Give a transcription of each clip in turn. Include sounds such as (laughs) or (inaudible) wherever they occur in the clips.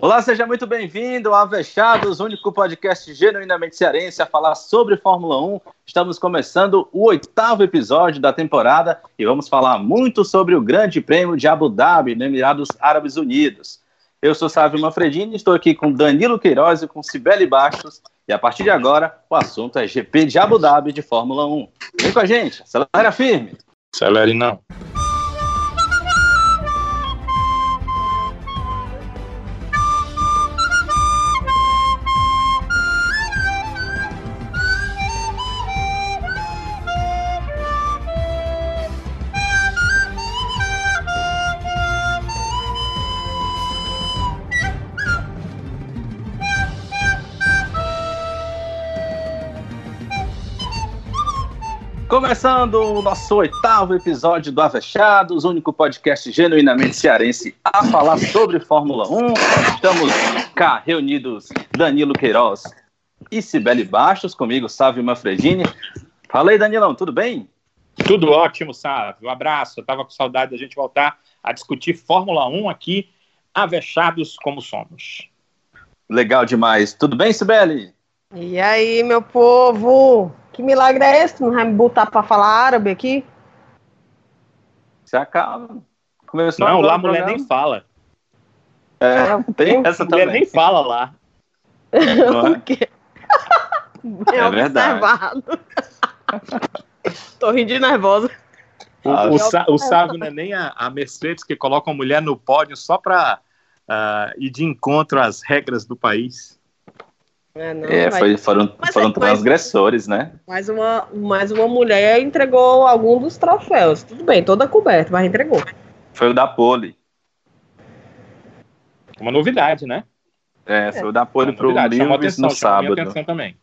Olá, seja muito bem-vindo ao Avechados, único podcast genuinamente cearense a falar sobre Fórmula 1. Estamos começando o oitavo episódio da temporada e vamos falar muito sobre o Grande Prêmio de Abu Dhabi, no Emirados Árabes Unidos. Eu sou Sávio Manfredini, estou aqui com Danilo Queiroz e com Cibele Bastos e a partir de agora o assunto é GP de Abu Dhabi de Fórmula 1. Vem com a gente, acelera firme! Acelere não. Começando o nosso oitavo episódio do Avechados, único podcast genuinamente cearense a falar sobre Fórmula 1. Estamos cá reunidos Danilo Queiroz e Cibele Bastos, comigo Sávio Manfredini. Fala aí, Danilão, tudo bem? Tudo ótimo, Sávio. Um abraço. Eu tava com saudade da gente voltar a discutir Fórmula 1 aqui, avechados como somos. Legal demais. Tudo bem, Sibeli? E aí, meu povo? Que milagre é esse? Não vai me botar para falar árabe aqui? Se acalma. Começou não, lá a mulher nem fala. É, tem essa mulher também. nem fala lá. (laughs) Não é? quê? É, é verdade. (laughs) Tô rindo de nervosa. O, o, o, o sábio não é nem a, a, Mercedes que coloca a mulher no pódio só para uh, ah, ir de encontro às regras do país. É, não, é foi, foram, foram transgressores, né? Mais uma, mais uma mulher entregou algum dos troféus. Tudo bem, toda coberta, mas entregou. Foi o da pole. Uma novidade, né? É, foi o da pole pro Lewis no sábado. também.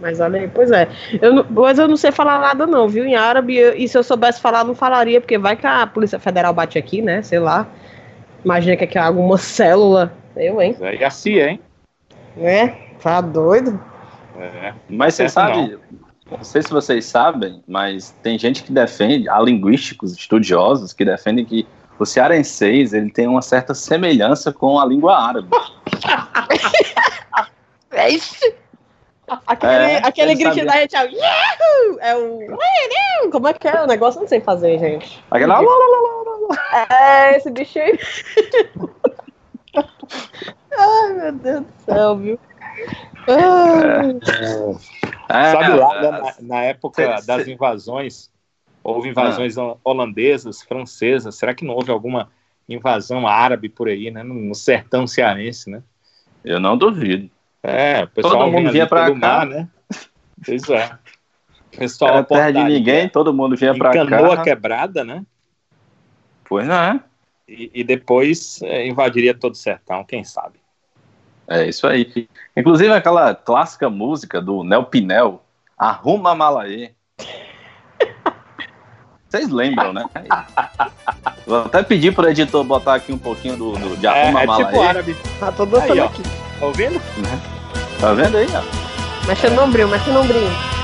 Mas olha aí, pois é. Eu, mas eu não sei falar nada, não, viu? Em árabe, e se eu soubesse falar, não falaria, porque vai que a Polícia Federal bate aqui, né? Sei lá. Imagina que aqui é alguma célula. Eu, hein? É, e a CIA, hein? É. Tá doido? É, mas você sabe, não. não sei se vocês sabem, mas tem gente que defende, há linguísticos, estudiosos, que defendem que o cearenseis ele tem uma certa semelhança com a língua árabe. (laughs) é isso. Aquele, é, aquele grito da gente é o Yahoo! É o. Como é que é o negócio? Não sei fazer, gente. Aquele. É, esse bicho aí. (laughs) Ai, meu Deus do céu, viu? É. Sabe lá, né, na, na época cê, das cê... invasões, houve invasões ah. holandesas, francesas, será que não houve alguma invasão árabe por aí, né, no, sertão cearense, né? Eu não duvido. É, o pessoal todo mundo vinha para cá, mar, né? Pois é. O pessoal Era terra de ninguém, todo mundo vinha para cá. Canoa quebrada, né? Pois não é. E, e depois é, invadiria todo o sertão, quem sabe? É isso aí. Inclusive aquela clássica música do Nel Pinel, Arruma Malaê. Vocês lembram, né? Vou até pedir pro editor botar aqui um pouquinho do, do de Arruma é, é Malaê. Tipo árabe. Tá todo aí, aqui. Tá ouvindo? Né? Tá vendo aí, ó? Mexe no ombrinho, mexe no ombrinho.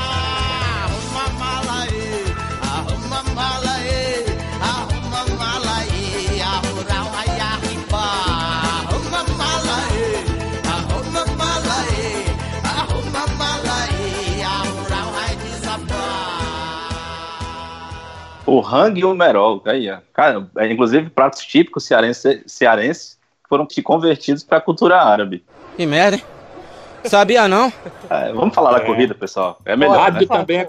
O rangue e o merol, aí, ó. Cara, é, inclusive pratos típicos cearenses cearense foram convertidos para a cultura árabe. Que merda, hein? Sabia não? É, vamos falar é. da corrida, pessoal. É melhor. Né? também é,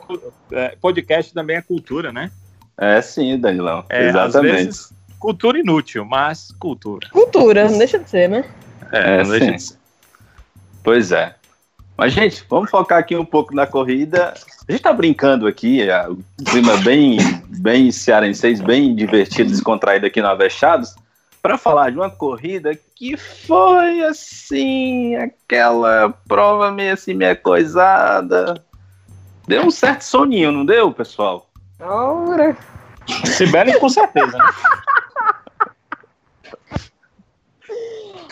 é, podcast também é cultura, né? É sim, Danilão. É, Exatamente. Vezes, cultura inútil, mas cultura. Cultura, não deixa de ser, né? É, não deixa de ser. Pois é. Mas, gente, vamos focar aqui um pouco na corrida. A gente tá brincando aqui, é, o clima bem, bem cearenseis, bem divertido, descontraído aqui no Avechados, para falar de uma corrida que foi, assim, aquela prova meio assim, meio coisada. Deu um certo soninho, não deu, pessoal? Ora! Sibeli com certeza, né?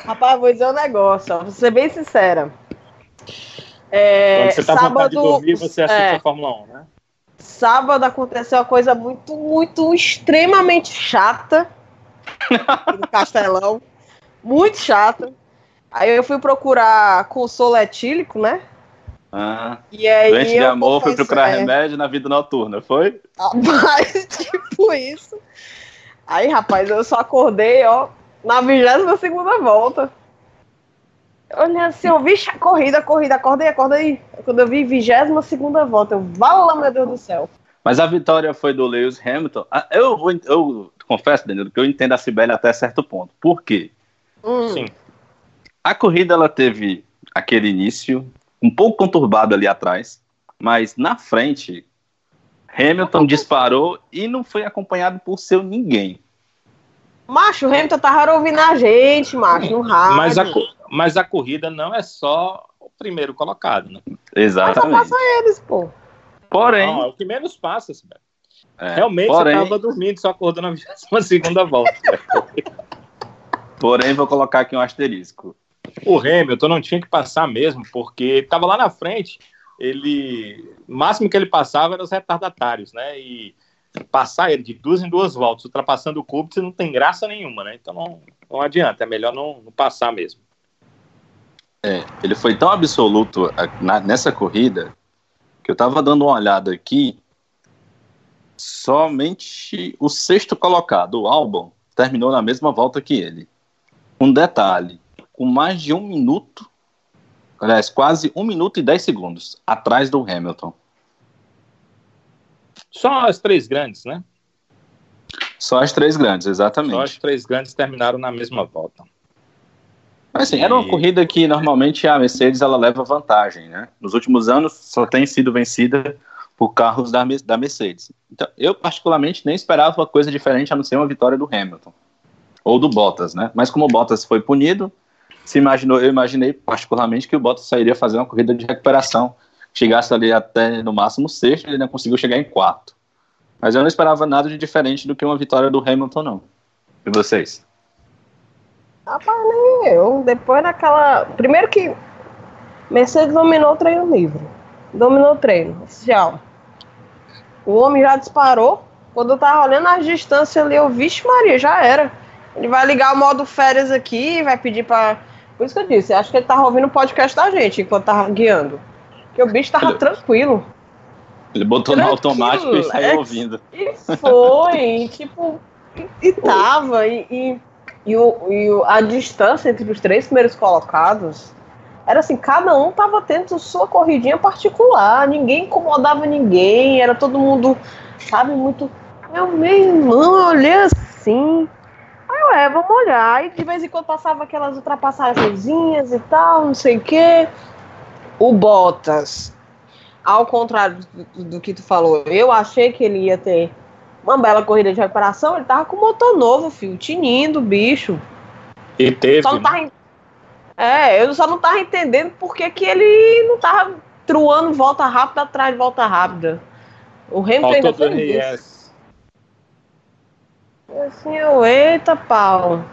Rapaz, vou dizer um negócio, ó, vou ser bem sincera. É, Quando você tá sábado, de dormir, você assiste é, a Fórmula 1, né? Sábado aconteceu uma coisa muito, muito, extremamente chata no Castelão. (laughs) Muito chata. Aí eu fui procurar consolo etílico, né? Ah, E aí doente de amor, confesso, procurar é, remédio na vida noturna, foi? Rapaz, (laughs) tipo isso. Aí, rapaz, eu só acordei, ó, na 22 segunda volta. Eu Olhei assim, eu vi a corrida, corrida, acordei, acordei. Quando eu vi 22 segunda volta, eu, vala, meu Deus do céu. Mas a vitória foi do Lewis Hamilton. Ah, Eu, vou, eu confesso, Danilo, que eu entendo a Sibeli até certo ponto. Por quê? Hum, Sim. A corrida ela teve aquele início um pouco conturbado ali atrás, mas na frente Hamilton disparou e não foi acompanhado por seu ninguém. Macho, o Hamilton tava ouvindo a gente, macho, no rádio. Mas a, co- mas a corrida não é só o primeiro colocado, né? Mas só Exatamente. passa eles, pô. Porém, Não, é o que menos passa, Sibeli. é, Realmente porém, você estava dormindo, só acordou na 22 segunda volta. (laughs) porém, vou colocar aqui um asterisco. O Hamilton não tinha que passar mesmo, porque estava lá na frente, ele. O máximo que ele passava eram os retardatários, né? E passar ele de duas em duas voltas, ultrapassando o Kubica, não tem graça nenhuma, né? Então não, não adianta, é melhor não, não passar mesmo. Ele foi tão absoluto na- nessa corrida que eu tava dando uma olhada aqui. Somente o sexto colocado, o Albon, terminou na mesma volta que ele. Um detalhe: com mais de um minuto, aliás, quase um minuto e dez segundos atrás do Hamilton. Só as três grandes, né? Só as três grandes, Só as exatamente. três grandes terminaram na mesma volta. Mas assim, era uma corrida que normalmente a Mercedes ela leva vantagem, né? Nos últimos anos só tem sido vencida por carros da, da Mercedes. Então, eu particularmente nem esperava uma coisa diferente a não ser uma vitória do Hamilton ou do Bottas, né? Mas como o Bottas foi punido, se imaginou, eu imaginei particularmente que o Bottas sairia fazer uma corrida de recuperação, chegasse ali até no máximo sexto, ele não conseguiu chegar em quarto. Mas eu não esperava nada de diferente do que uma vitória do Hamilton, não. E vocês? Rapaz, nem eu. Depois daquela. Primeiro que Mercedes dominou o treino livre. Dominou o treino, oficial. O homem já disparou. Quando eu tava olhando as distâncias ali, eu, vixe Maria, já era. Ele vai ligar o modo férias aqui, vai pedir pra. Por isso que eu disse, acho que ele tava ouvindo o podcast da gente enquanto tava guiando. Porque o bicho tava Olha. tranquilo. Ele botou no Tranquilo, automático e saiu é- ouvindo. E foi, tipo, e, e tava, e, e, e o, e a distância entre os três primeiros colocados era assim, cada um tava tendo sua corridinha particular, ninguém incomodava ninguém, era todo mundo, sabe, muito. Meu, meu irmão, eu olhei assim. Aí eu, é, vamos olhar. E de vez em quando passava aquelas ultrapassagenzinhas e tal, não sei o quê. O Bottas, ao contrário do, do que tu falou, eu achei que ele ia ter uma bela corrida de recuperação. Ele tava com motor novo, filho, tinindo o bicho. E teve. Só não tava. en- É, eu só não tava entendendo por que, ele não tava truando volta rápida atrás de volta rápida. O Hamilton ainda fez isso. RS. Assim, eu, eita pau.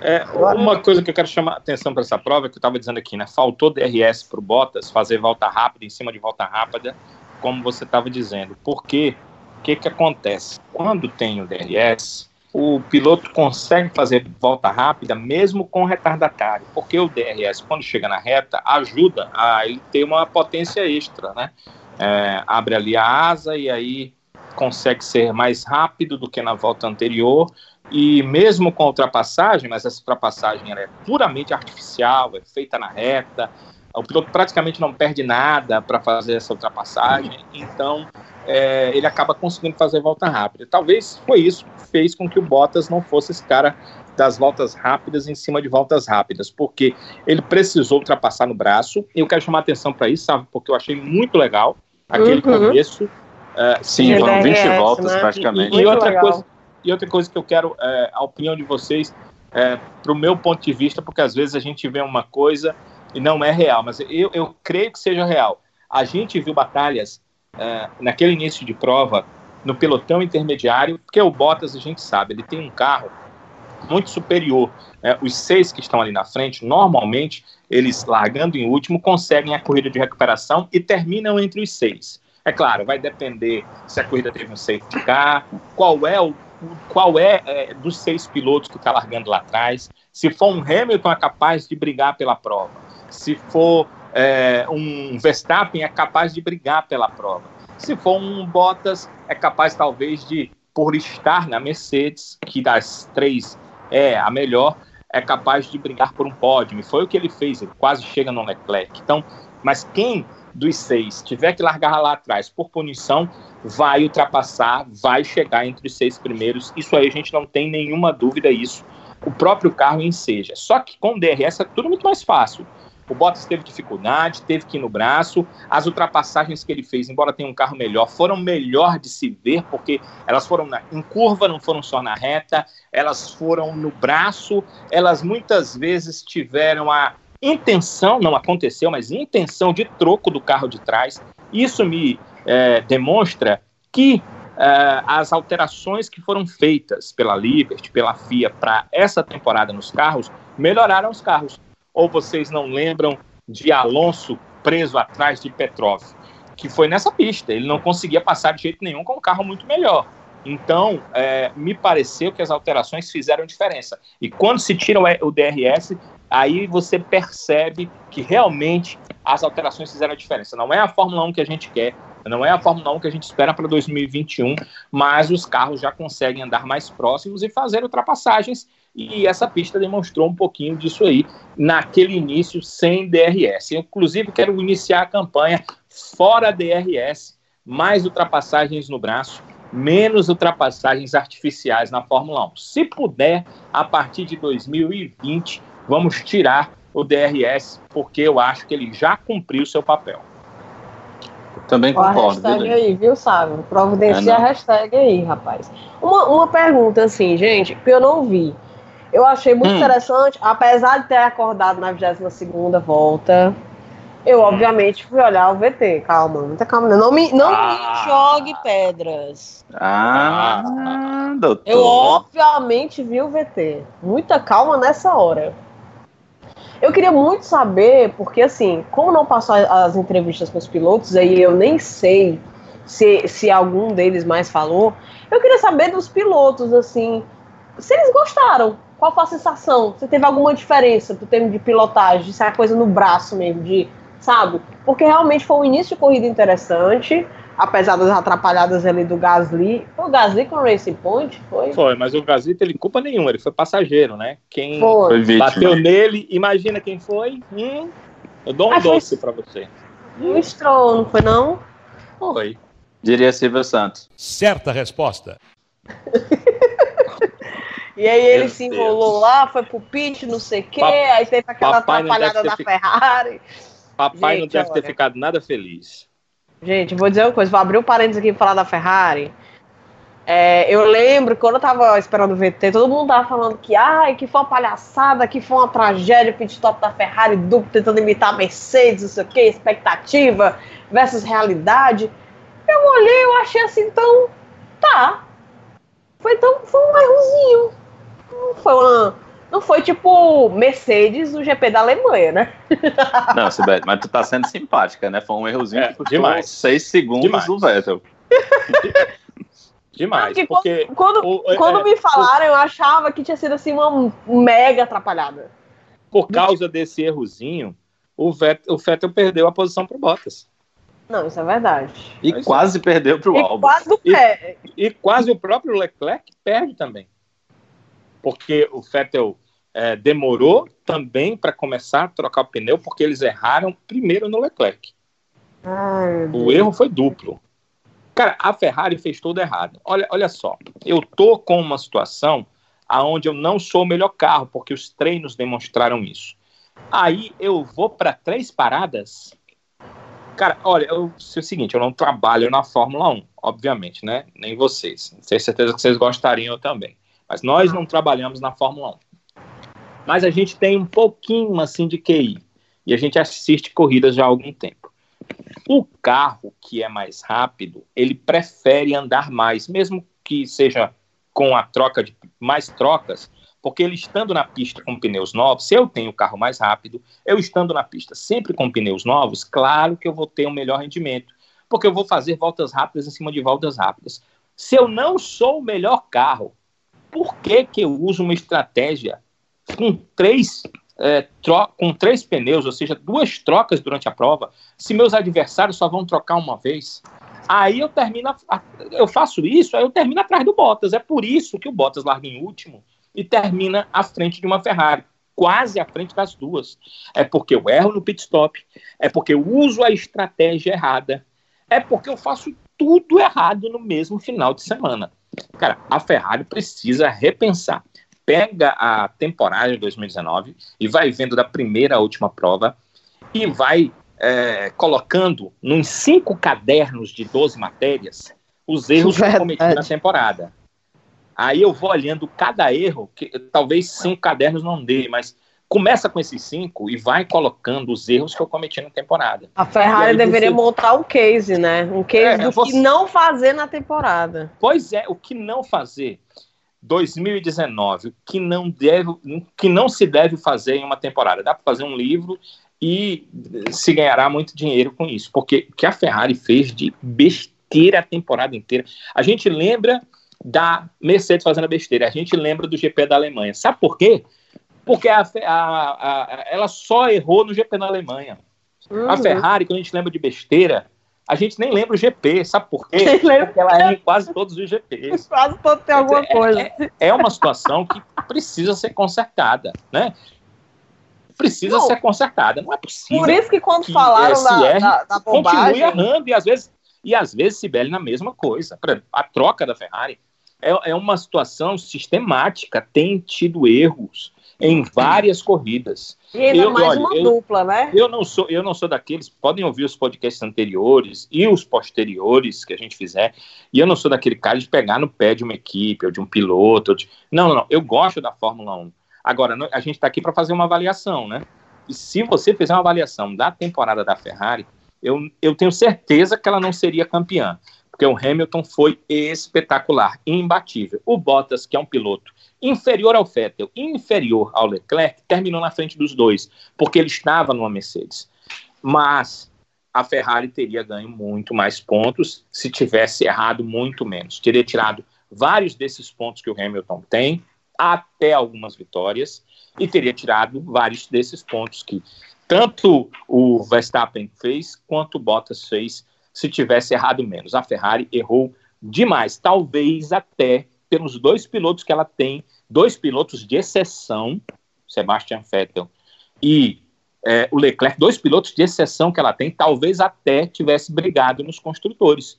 É, uma coisa que eu quero chamar a atenção para essa prova, é que eu estava dizendo aqui, né? Faltou DRS para o Bottas fazer volta rápida em cima de volta rápida, como você estava dizendo. Porque o que, que acontece? Quando tem o DRS, o piloto consegue fazer volta rápida mesmo com retardatário, porque o DRS, quando chega na reta, ajuda a ele ter uma potência extra, né? É, abre ali a asa e aí consegue ser mais rápido do que na volta anterior e mesmo com ultrapassagem, mas essa ultrapassagem é puramente artificial, é feita na reta, o piloto praticamente não perde nada para fazer essa ultrapassagem, então é, ele acaba conseguindo fazer volta rápida. Talvez foi isso que fez com que o Bottas não fosse esse cara das voltas rápidas em cima de voltas rápidas, porque ele precisou ultrapassar no braço, e eu quero chamar a atenção para isso, sabe, porque eu achei muito legal aquele Uhum. começo. é, Sim, Sim, foram 20 DRS, voltas né? praticamente. e, Muito outra legal. coisa, e outra coisa que eu quero é, a opinião de vocês, é, para o meu ponto de vista, porque às vezes a gente vê uma coisa e não é real, mas eu, eu creio que seja real. A gente viu batalhas é, naquele início de prova no pelotão intermediário, porque o Bottas a gente sabe, ele tem um carro muito superior. né? Os seis que estão ali na frente, normalmente, eles largando em último, conseguem a corrida de recuperação e terminam entre os seis. É claro, vai depender se a corrida teve um safety car, qual é o qual é, é dos seis pilotos que está largando lá atrás. Se for um Hamilton, é capaz de brigar pela prova. Se for é, um Verstappen, é capaz de brigar pela prova. Se for um Bottas, é capaz talvez de, por estar na Mercedes, que das três é a melhor, é capaz de brigar por um pódio. E foi o que ele fez, ele quase chega no Leclerc. Então, mas quem dos seis tiver que largar lá atrás por punição, vai ultrapassar, vai chegar entre os seis primeiros. Isso aí a gente não tem nenhuma dúvida isso. O próprio carro enseja. Só que com DRS é tudo muito mais fácil. O Bottas teve dificuldade, teve que ir no braço. As ultrapassagens que ele fez, embora tenha um carro melhor, foram melhor de se ver, porque elas foram na, em curva, não foram só na reta, elas foram no braço, elas muitas vezes tiveram a intenção, não aconteceu, mas intenção de troco do carro de trás. Isso me é, demonstra que é, as alterações que foram feitas pela Liberty, pela FIA para essa temporada nos carros, melhoraram os carros ou vocês não lembram de Alonso preso atrás de Petrov, que foi nessa pista. Ele não conseguia passar de jeito nenhum com um carro muito melhor. Então, é, me pareceu que as alterações fizeram diferença. E quando se tira o DRS, aí você percebe que realmente as alterações fizeram diferença. Não é a Fórmula 1 que a gente quer, não é a Fórmula 1 que a gente espera para 2021, mas os carros já conseguem andar mais próximos e fazer ultrapassagens e essa pista demonstrou um pouquinho disso aí naquele início sem DRS. Eu, inclusive, quero iniciar a campanha fora DRS, mais ultrapassagens no braço, menos ultrapassagens artificiais na Fórmula 1. Se puder, a partir de 2020, vamos tirar o DRS, porque eu acho que ele já cumpriu seu papel. também concordo. A hashtag aí, viu, Sábio? Providencia é, a hashtag aí, rapaz. Uma, uma pergunta assim, gente, que eu não vi. Eu achei muito hum. interessante, apesar de ter acordado na 22 volta, eu obviamente fui olhar o VT. Calma, muita calma. Não me, não ah. me jogue pedras. Ah, doutor. Eu obviamente vi o VT. Muita calma nessa hora. Eu queria muito saber, porque assim, como não passou as entrevistas com os pilotos, aí eu nem sei se, se algum deles mais falou. Eu queria saber dos pilotos, assim, se eles gostaram qual foi a sensação? Você teve alguma diferença do termo de pilotagem, de ser a coisa no braço mesmo, de, sabe? Porque realmente foi um início de corrida interessante, apesar das atrapalhadas ali do Gasly. Foi o Gasly com o Racing Point? Foi? Foi, mas o Gasly teve culpa nenhuma, ele foi passageiro, né? Quem foi. bateu nele, imagina quem foi. Hum, eu dou um Acho doce foi... para você. O Stroll, não foi não? Foi. Diria Silvio Santos. Certa resposta. (laughs) E aí ele Meu se enrolou Deus. lá, foi pro pit, não sei o quê, aí teve aquela atrapalhada da. Ferrari. Papai gente, não deve olha. ter ficado nada feliz. Gente, vou dizer uma coisa, vou abrir um parênteses aqui pra falar da Ferrari. É, eu lembro quando eu tava esperando o VT, todo mundo tava falando que, ai, que foi uma palhaçada, que foi uma tragédia o pit stop da Ferrari duplo tentando imitar a Mercedes, não sei o que, expectativa versus realidade. Eu olhei, eu achei assim, então, tá. Foi, tão, foi um errozinho não foi uma. Não foi tipo Mercedes no GP da Alemanha, né? (laughs) Não, Sibete, mas tu tá sendo simpática, né? Foi um errozinho é, que custou demais. seis segundos demais. do Vettel. (laughs) Demais. Porque, porque quando, o, é, quando é, me falaram, o, eu achava que tinha sido assim uma mega atrapalhada. Por causa desse errozinho, o Vettel, o Vettel perdeu a posição pro Bottas. Não, isso é verdade. E Mas quase é. perdeu pro Albon. Quase e, e quase o próprio Leclerc perde também porque o Vettel é, demorou também para começar a trocar o pneu, porque eles erraram primeiro no Leclerc. Ai, o erro foi duplo. Cara, a Ferrari fez tudo errado. Olha, olha só, eu tô com uma situação aonde eu não sou o melhor carro, porque os treinos demonstraram isso. Aí eu vou para três paradas. Cara, olha, eu sei o seguinte, eu não trabalho na Fórmula 1, obviamente, né? Nem vocês. Tenho certeza que vocês gostariam também. Mas nós não trabalhamos na Fórmula 1. Mas a gente tem um pouquinho assim de QI e a gente assiste corridas já há algum tempo. O carro que é mais rápido, ele prefere andar mais, mesmo que seja com a troca de mais trocas, porque ele estando na pista com pneus novos, se eu tenho o carro mais rápido, eu estando na pista sempre com pneus novos, claro que eu vou ter um melhor rendimento, porque eu vou fazer voltas rápidas em cima de voltas rápidas. Se eu não sou o melhor carro, por que, que eu uso uma estratégia com três, é, com três pneus, ou seja, duas trocas durante a prova, se meus adversários só vão trocar uma vez? Aí eu termino, eu faço isso, aí eu termino atrás do Bottas. É por isso que o Bottas larga em último e termina à frente de uma Ferrari, quase à frente das duas. É porque eu erro no pit stop, é porque eu uso a estratégia errada, é porque eu faço tudo errado no mesmo final de semana. Cara, a Ferrari precisa repensar. Pega a temporada de 2019 e vai vendo da primeira à última prova e vai é, colocando nos cinco cadernos de 12 matérias os erros que cometi na temporada. Aí eu vou olhando cada erro, que talvez cinco cadernos não dê, mas começa com esses cinco e vai colocando os erros que eu cometi na temporada. A Ferrari deveria você... montar um case, né? Um case é, do você... que não fazer na temporada. Pois é, o que não fazer. 2019, o que não deve, o que não se deve fazer em uma temporada. Dá para fazer um livro e se ganhará muito dinheiro com isso, porque o que a Ferrari fez de besteira a temporada inteira. A gente lembra da Mercedes fazendo a besteira, a gente lembra do GP da Alemanha. Sabe por quê? Porque a, a, a, ela só errou no GP na Alemanha. Uhum. A Ferrari, quando a gente lembra de besteira, a gente nem lembra o GP, sabe por quê? (laughs) Porque ela erra em quase todos os GPs. (laughs) Quase todo tem alguma é, coisa. É, é, uma situação que precisa ser consertada, né? Precisa não, ser consertada, não é possível. Por isso que quando que falaram da, da, da Continue errando, e às vezes, e às vezes Sibeli na mesma coisa. A troca da Ferrari é, é uma situação sistemática, tem tido erros em várias corridas. E ainda eu, mais olha, uma eu, dupla, né? Eu não sou, eu não sou daqueles, podem ouvir os podcasts anteriores e os posteriores que a gente fizer, e eu não sou daquele cara de pegar no pé de uma equipe ou de um piloto. De... Não, não, não, eu gosto da Fórmula 1. Agora, a gente está aqui para fazer uma avaliação, né? E se você fizer uma avaliação da temporada da Ferrari, eu, eu tenho certeza que ela não seria campeã, porque o Hamilton foi espetacular, imbatível. O Bottas, que é um piloto inferior ao Vettel, inferior ao Leclerc, terminou na frente dos dois, porque ele estava numa Mercedes. Mas a Ferrari teria ganho muito mais pontos se tivesse errado muito menos. Teria tirado vários desses pontos que o Hamilton tem, até algumas vitórias, e teria tirado vários desses pontos que tanto o Verstappen fez quanto o Bottas fez se tivesse errado menos. A Ferrari errou demais, talvez até pelos dois pilotos que ela tem dois pilotos de exceção, Sebastian Vettel e é, o Leclerc, dois pilotos de exceção que ela tem, talvez até tivesse brigado nos construtores.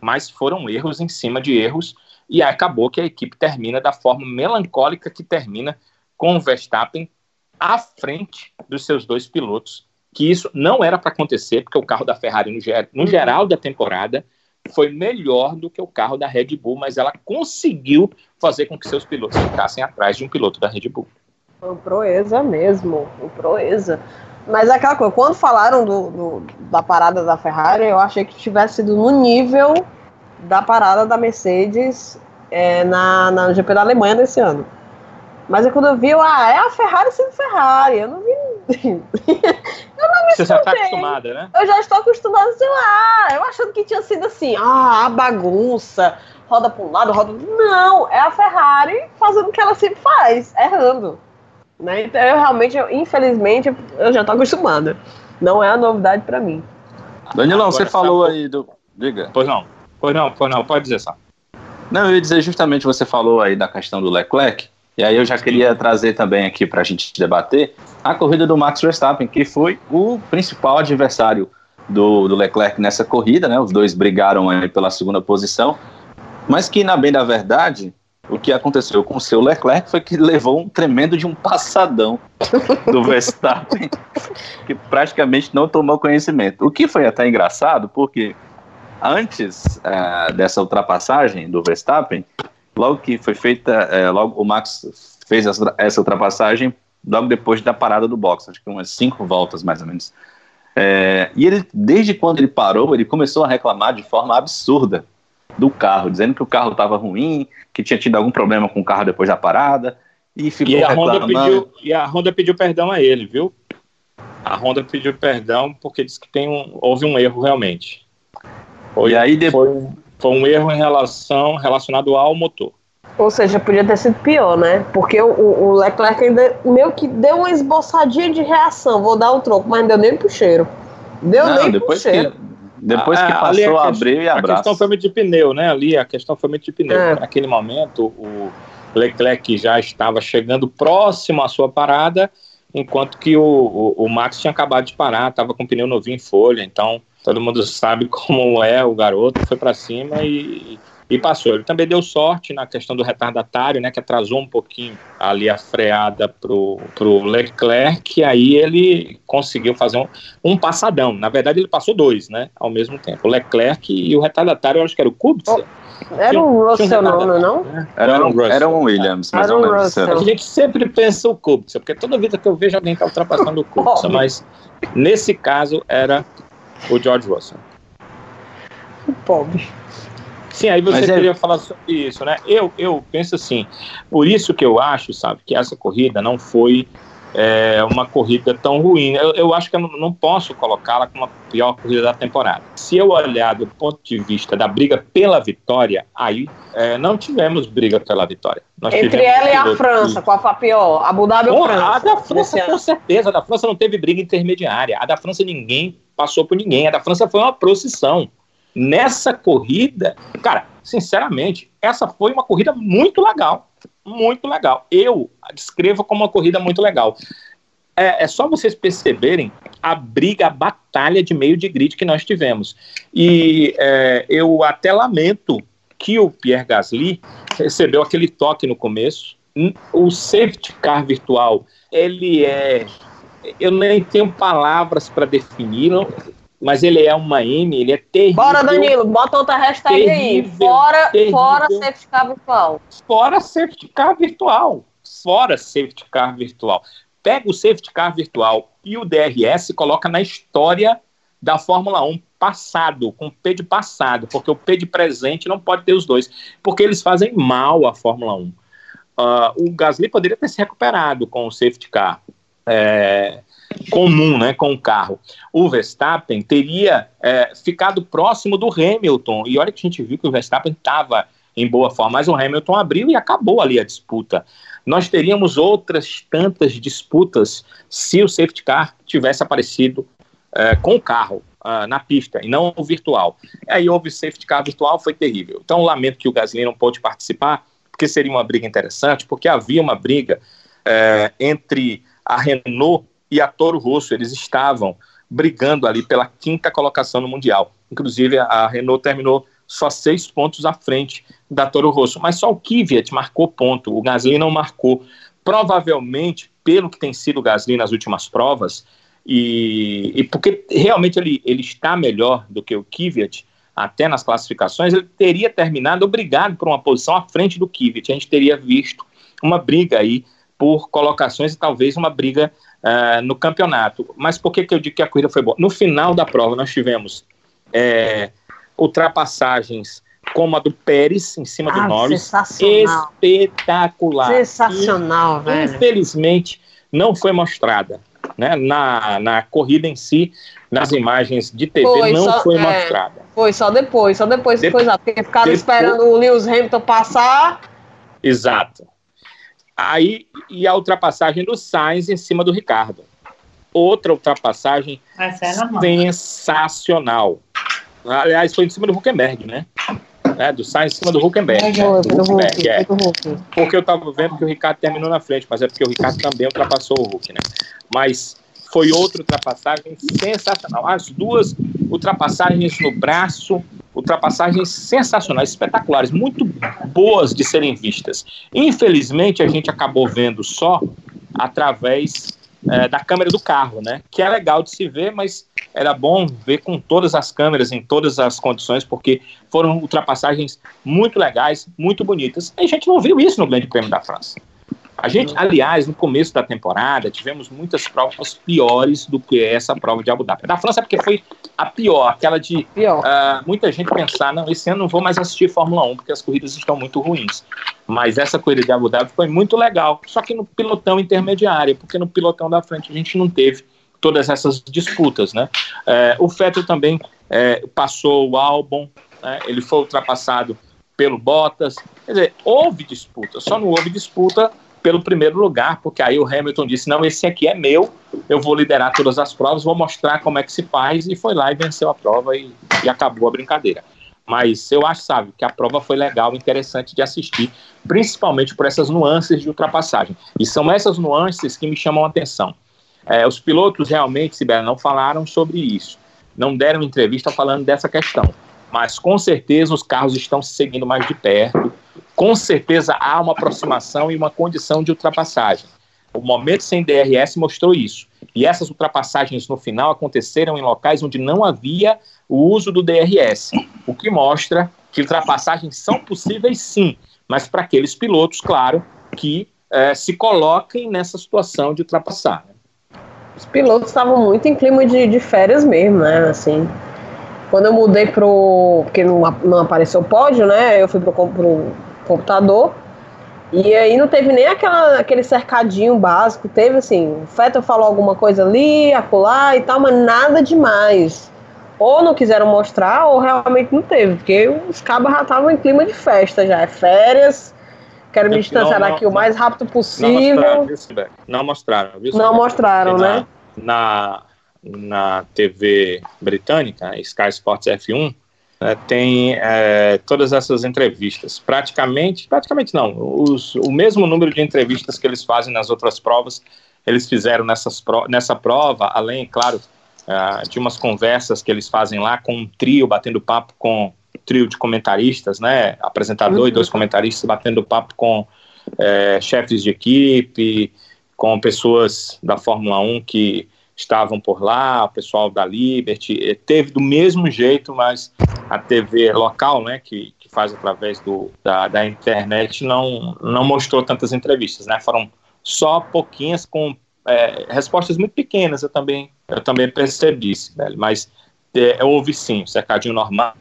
Mas foram erros em cima de erros e acabou que a equipe termina da forma melancólica que termina com o Verstappen à frente dos seus dois pilotos, que isso não era para acontecer, porque o carro da Ferrari, no, no geral da temporada, foi melhor do que o carro da Red Bull, mas ela conseguiu fazer com que seus pilotos ficassem atrás de um piloto da Red Bull. Foi proeza mesmo, foi proeza. Mas é aquela coisa, quando falaram do, do, da parada da Ferrari, eu achei que tivesse sido no nível da parada da Mercedes é, na, na GP da Alemanha desse ano. Mas é quando eu vi, eu, ah, é a Ferrari sendo Ferrari. Eu não vi. Eu não me Você já está acostumada, né? Eu já estou acostumada a sei lá. Eu achando que tinha sido assim, ah, a bagunça, roda para um lado, roda. Não, é a Ferrari fazendo o que ela sempre faz, errando. Né? Então, eu realmente, eu, infelizmente, eu já estou acostumada. Não é a novidade para mim. Danilão, Agora, você falou aí do. Diga. Pois não, pois não, pois não, pode dizer só. Não, eu ia dizer justamente, você falou aí da questão do Leclerc. E aí eu já queria trazer também aqui para a gente debater a corrida do Max Verstappen, que foi o principal adversário do, do Leclerc nessa corrida, né? Os dois brigaram aí pela segunda posição, mas que na bem da verdade o que aconteceu com o seu Leclerc foi que levou um tremendo de um passadão do (laughs) Verstappen, que praticamente não tomou conhecimento. O que foi até engraçado, porque antes uh, dessa ultrapassagem do Verstappen, logo que foi feita, é, logo o Max fez essa, essa, ultrapassagem logo depois da parada do box, acho que umas cinco voltas mais ou menos. É, e ele, desde quando ele parou, ele começou a reclamar de forma absurda do carro, dizendo que o carro estava ruim, que tinha tido algum problema com o carro depois da parada, e ficou e a reclamando. Honda pediu, e a Honda pediu perdão a ele, viu? A Honda pediu perdão porque disse que tem um, houve um erro realmente. Foi, e aí depois Foi um erro em relação relacionado ao motor. Ou seja, podia ter sido pior, né? Porque o, o Leclerc ainda meio que deu uma esboçadinha de reação. Vou dar o um troco, mas não deu nem pro cheiro. Deu não, nem depois pro cheiro. Que, depois que ah, passou, a abriu e abraço. A questão foi muito de pneu, né? Ali a questão foi muito de pneu. É. Naquele momento, o Leclerc já estava chegando próximo à sua parada, enquanto que o, o, o Max tinha acabado de parar, estava com o pneu novinho em folha, então todo mundo sabe como (laughs) é o garoto, foi para cima e, e passou. Ele também deu sorte na questão do retardatário, né, que atrasou um pouquinho ali a freada pro, pro Leclerc, e aí ele conseguiu fazer um, um passadão. Na verdade, ele passou dois, né, ao mesmo tempo. O Leclerc e o retardatário, eu acho que era o Kubica. Era um Russell, um não, não? Era, era, um, Russell. era um Williams, mas era um não Russell. A gente sempre pensa o Kubica, porque toda vida que eu vejo alguém está ultrapassando o Kubica, (laughs) mas nesse caso era o George Russell. O pobre. Sim, aí você Mas é- queria é... falar sobre isso, né? Eu, eu penso assim, por isso que eu acho, sabe, que essa corrida não foi é, uma corrida tão ruim. Eu, eu acho que eu não, posso colocá-la como a pior corrida da temporada. Se eu olhar do ponto de vista da briga pela vitória, aí é, não tivemos briga pela vitória. Nós Entre ela e a França, qual foi a pior? Abu Dhabi ou França? A da França, com certeza. A da França não teve briga intermediária. A da França ninguém passou por ninguém. A da França foi uma procissão. Nessa corrida, cara, sinceramente, essa foi uma corrida muito legal. Muito legal. Eu a descrevo como uma corrida muito legal. É, é, só vocês perceberem a briga, a batalha de meio de grid que nós tivemos. E é, eu até lamento que o Pierre Gasly recebeu aquele toque no começo. O safety car virtual, ele é. Eu nem tenho palavras para defini-lo mas ele é uma M, ele é terrível. Bora, Danilo, bota outra hashtag terrível, aí. Fora, terrível, fora safety car virtual. Fora safety car virtual. Fora safety car virtual. Pega o safety car virtual e o DRS e coloca na história da Fórmula 1 passado, com P de passado, porque o P de presente não pode ter os dois, porque eles fazem mal à Fórmula 1. Uh, ah, o Gasly poderia ter se recuperado com o safety car. É, comum né, com o carro. O Verstappen teria é, ficado próximo do Hamilton. E olha que a gente viu que o Verstappen estava em boa forma, mas o Hamilton abriu e acabou ali a disputa. Nós teríamos outras tantas disputas se o safety car tivesse aparecido é, com o carro uh, na pista e não o virtual. Aí houve safety car virtual, foi terrível. Então lamento que o Gasly não pôde participar, porque seria uma briga interessante, porque havia uma briga é, entre a Renault e a Toro Rosso. Eles estavam brigando ali pela quinta colocação no Mundial. Inclusive, a Renault terminou só seis pontos à frente da Toro Rosso. Mas só o Kvyat marcou ponto, o Gasly não marcou. Provavelmente, pelo que tem sido o Gasly nas últimas provas, e, e porque realmente ele, ele está melhor do que o Kvyat, até nas classificações, ele teria terminado obrigado por uma posição à frente do Kvyat. A gente teria visto uma briga aí por colocações e talvez uma briga uh, no campeonato. Mas por que, que eu digo que a corrida foi boa? No final da prova, nós tivemos é, ultrapassagens como a do Pérez em cima ah, do Norris. Sensacional. Espetacular. Sensacional, e, velho. Infelizmente, não foi mostrada. Né, na, na corrida em si, nas imagens de TV, foi, não só, foi é, mostrada. Foi só depois, só depois de, foi porque ficaram depois, esperando o Lewis Hamilton passar. Exato. Aí, e a ultrapassagem do Sainz em cima do Ricardo. Outra ultrapassagem é sensacional. Aliás, foi em cima do Huckenberg, né? É, do Sainz em cima do Huckenberg. É, do Huckenberg é. Porque eu estava vendo que o Ricardo terminou na frente, mas é porque o Ricardo também ultrapassou o Huck, né? Mas foi outra ultrapassagem sensacional. As duas ultrapassagens no braço, ultrapassagens sensacionais, espetaculares, muito boas de serem vistas. Infelizmente, a gente acabou vendo só através é, da câmera do carro, né? Que é legal de se ver, mas era bom ver com todas as câmeras, em todas as condições, porque foram ultrapassagens muito legais, muito bonitas. E a gente não viu isso no Grande Prêmio da França. A gente, aliás, no começo da temporada, tivemos muitas provas piores do que essa prova de Abu Dhabi. Da França, porque foi a pior, aquela de pior. Uh, muita gente pensar, não, esse ano não vou mais assistir Fórmula 1, porque as corridas estão muito ruins. Mas essa corrida de Abu Dhabi foi muito legal, só que no pilotão intermediário, porque no pilotão da frente a gente não teve todas essas disputas, né? Uh, o Fettel também uh, passou o álbum, né? ele foi ultrapassado pelo Bottas. Quer dizer, houve disputa, só não houve disputa pelo primeiro lugar, porque aí o Hamilton disse: não, esse aqui é meu, eu vou liderar todas as provas, vou mostrar como é que se faz, e foi lá e venceu a prova e, e acabou a brincadeira. Mas eu acho, sabe, que a prova foi legal, interessante de assistir, principalmente por essas nuances de ultrapassagem. E são essas nuances que me chamam a atenção. É, os pilotos realmente, Sibela, não falaram sobre isso, não deram entrevista falando dessa questão. Mas com certeza os carros estão se seguindo mais de perto, com certeza há uma aproximação e uma condição de ultrapassagem. O momento sem DRS mostrou isso. E essas ultrapassagens no final aconteceram em locais onde não havia o uso do DRS, o que mostra que ultrapassagens são possíveis sim, mas para aqueles pilotos, claro, que eh, se coloquem nessa situação de ultrapassar. Os pilotos estavam muito em clima de, de férias mesmo, né? Assim, quando eu mudei pro. Porque não, não apareceu o pódio, né? Eu fui pro, pro computador. E aí não teve nem aquela, aquele cercadinho básico. Teve assim, o Fettel falou alguma coisa ali, acolá e tal, mas nada demais. Ou não quiseram mostrar, ou realmente não teve, porque os cabos já estavam em clima de festa já. É férias, quero me distanciar não, daqui não, o mais rápido possível. Não mostraram, não mostraram, viu, não mostraram né? Na, na TV britânica, Sky Sports F1, né, tem é, todas essas entrevistas. Praticamente, praticamente não, os, o mesmo número de entrevistas que eles fazem nas outras provas, eles fizeram nessas, nessa prova, além, claro, uh, de umas conversas que eles fazem lá com um trio, batendo papo com um trio de comentaristas, né, apresentador uhum. e dois comentaristas batendo papo com é, chefes de equipe, com pessoas da Fórmula 1 que estavam por lá, o pessoal da Liberty, eh, teve do mesmo jeito, mas a TV local, né, que, que faz através do, da, da internet, não, não mostrou tantas entrevistas, né, foram só pouquinhas com é, respostas muito pequenas, eu também, eu também percebi, velho, mas é, sim, um cercadinho normal,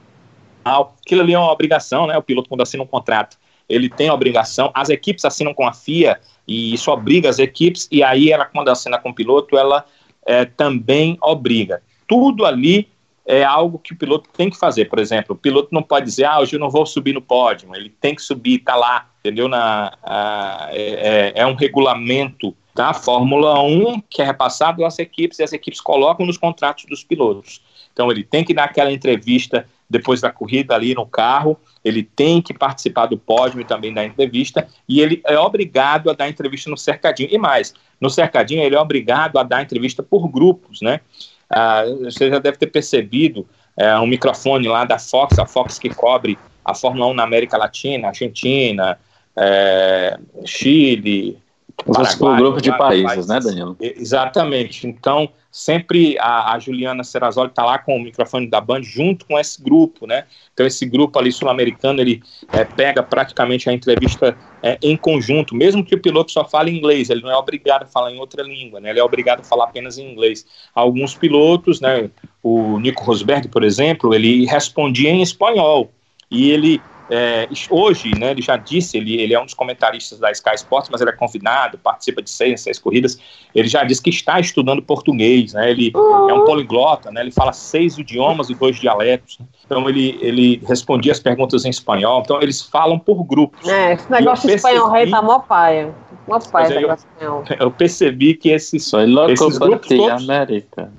aquilo ali é uma obrigação, né, o piloto quando assina um contrato, ele tem a obrigação, as equipes assinam com a FIA, e isso obriga as equipes, e aí ela, quando assina com o piloto, ela é, também obriga. Tudo ali é algo que o piloto tem que fazer. Por exemplo, o piloto não pode dizer, ah, hoje eu não vou subir no pódio. Ele tem que subir, está lá, entendeu? Na, a, é, é, é, um regulamento da Fórmula 1 que é repassado às equipes e as equipes colocam nos contratos dos pilotos. Então ele tem que dar aquela entrevista depois da corrida ali no carro, ele tem que participar do pódio e também da entrevista, e ele é obrigado a dar entrevista no cercadinho. E mais, no cercadinho ele é obrigado a dar entrevista por grupos, né? Ah, você já deve ter percebido é, um microfone lá da Fox, a Fox que cobre a Fórmula 1 na América Latina, Argentina, é, Chile, Paraguai, grupo de países, países, né, Danilo? Exatamente. Então, sempre a, a Juliana Serrazoli está lá com o microfone da Band junto com esse grupo, né? Então, esse grupo ali sul-americano, ele é, pega praticamente a entrevista é, em conjunto, mesmo que o piloto só fale inglês, ele não é obrigado a falar em outra língua, né? Ele é obrigado a falar apenas em inglês. Alguns pilotos, né? O Nico Rosberg, por exemplo, ele respondia em espanhol. E ele é, hoje, né, ele já disse, ele, ele é um dos comentaristas da Sky Sports, mas ele é convidado, participa de seis, seis corridas. Ele já disse que está estudando português, né? Ele uhum. é um poliglota, né? Ele fala seis idiomas e dois dialetos. Então ele, ele respondia as perguntas em espanhol. Então eles falam por grupos. É, esse negócio de espanhol rei tá mó paia. Mó paia eu, espanhol. (laughs) Eu percebi que esses, esses grupos todos... América.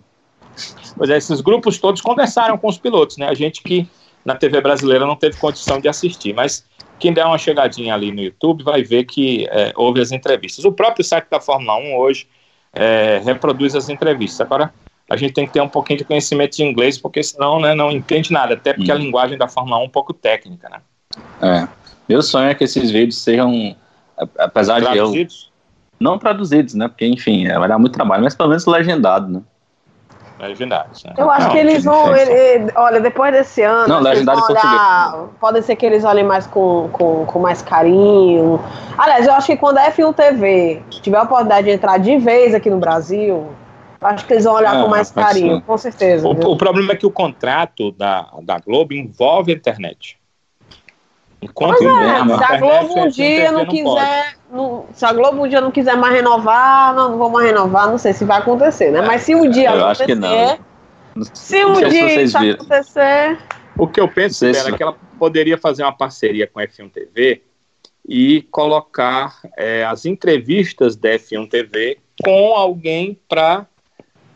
Pois é, esses grupos todos conversaram com os pilotos, né? A gente que na TV brasileira não teve condição de assistir, mas quem der uma chegadinha ali no YouTube vai ver que é, houve as entrevistas. O próprio site da Fórmula 1 hoje é, reproduz as entrevistas. Agora, a gente tem que ter um pouquinho de conhecimento de inglês, porque senão né, não entende nada, até porque hum. a linguagem da Fórmula 1 é um pouco técnica, né? É. Meu sonho é que esses vídeos sejam, apesar traduzidos? de eu... Não traduzidos, né? Porque, enfim, é, vai dar muito trabalho, mas pelo menos legendado, né? Legendários. Né? Eu acho não, que eles vão. Ele, olha, depois desse ano. Não, legendário olhar, Pode ser que eles olhem mais com, com, com mais carinho. Aliás, eu acho que quando a F1 TV tiver a oportunidade de entrar de vez aqui no Brasil, acho que eles vão olhar com mais carinho, com certeza. O, o, problema é que o contrato da, da Globo envolve a internet. Enquanto é, se a Globo um dia não, quiser, não, se a Globo um dia não quiser mais renovar, não, não vou mais renovar, não sei se vai acontecer, né? É, Mas se um dia eu acontecer, acho que não. se um dia isso acontecer, O que eu penso Sibeli, é que ela poderia fazer uma parceria com a F1 TV e colocar é, as entrevistas da F1 TV com alguém para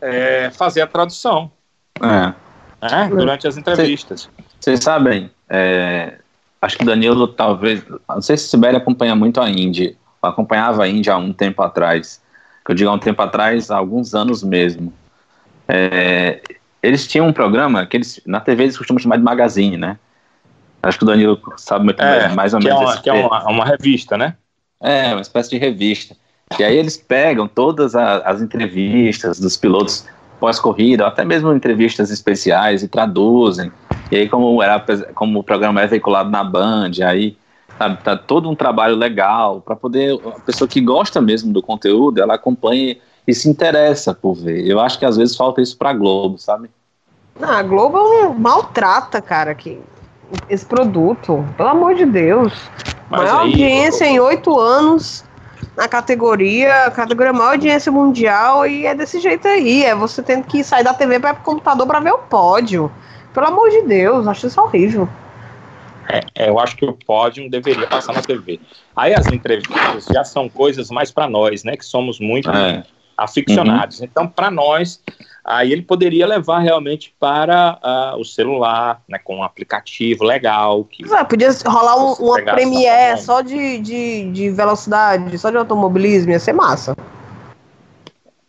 é, fazer a tradução. É. Né, durante as entrevistas. Vocês sabem, é, acho que o Danilo talvez. Não sei se Sibeli acompanha muito a Indy. Acompanhava a Indy há um tempo atrás. Que eu digo há um tempo atrás, há alguns anos mesmo. É, eles tinham um programa que eles, na TV eles costumam chamar de magazine, né? Acho que o Danilo sabe muito é, mais ou menos. É uma, que é uma, uma, revista, né? É, uma espécie de revista. E aí eles pegam todas as, as entrevistas dos pilotos pós-corrida, até mesmo entrevistas especiais e traduzem. E aí, como, era, como o programa é veiculado na Band, aí sabe, tá todo um trabalho legal para poder a pessoa que gosta mesmo do conteúdo, ela acompanhe e se interessa por ver. Eu acho que às vezes falta isso para Globo, sabe? Não, a Globo maltrata, cara, que esse produto, pelo amor de Deus. Mas maior aí, audiência eu... em oito anos na categoria, categoria maior audiência mundial e é desse jeito aí. É você tendo que sair da TV para o computador para ver o pódio. Pelo amor de Deus, acho isso horrível. É, é, eu acho que o pódio deveria passar na TV. Aí as entrevistas já são coisas mais para nós, né, que somos muito é. Aficionados. Uhum. Então, para nós, aí ele poderia levar realmente para uh, o celular, né, com um aplicativo legal. Que é, podia rolar um, uma Premiere só de, de, de velocidade, só de automobilismo, ia ser massa.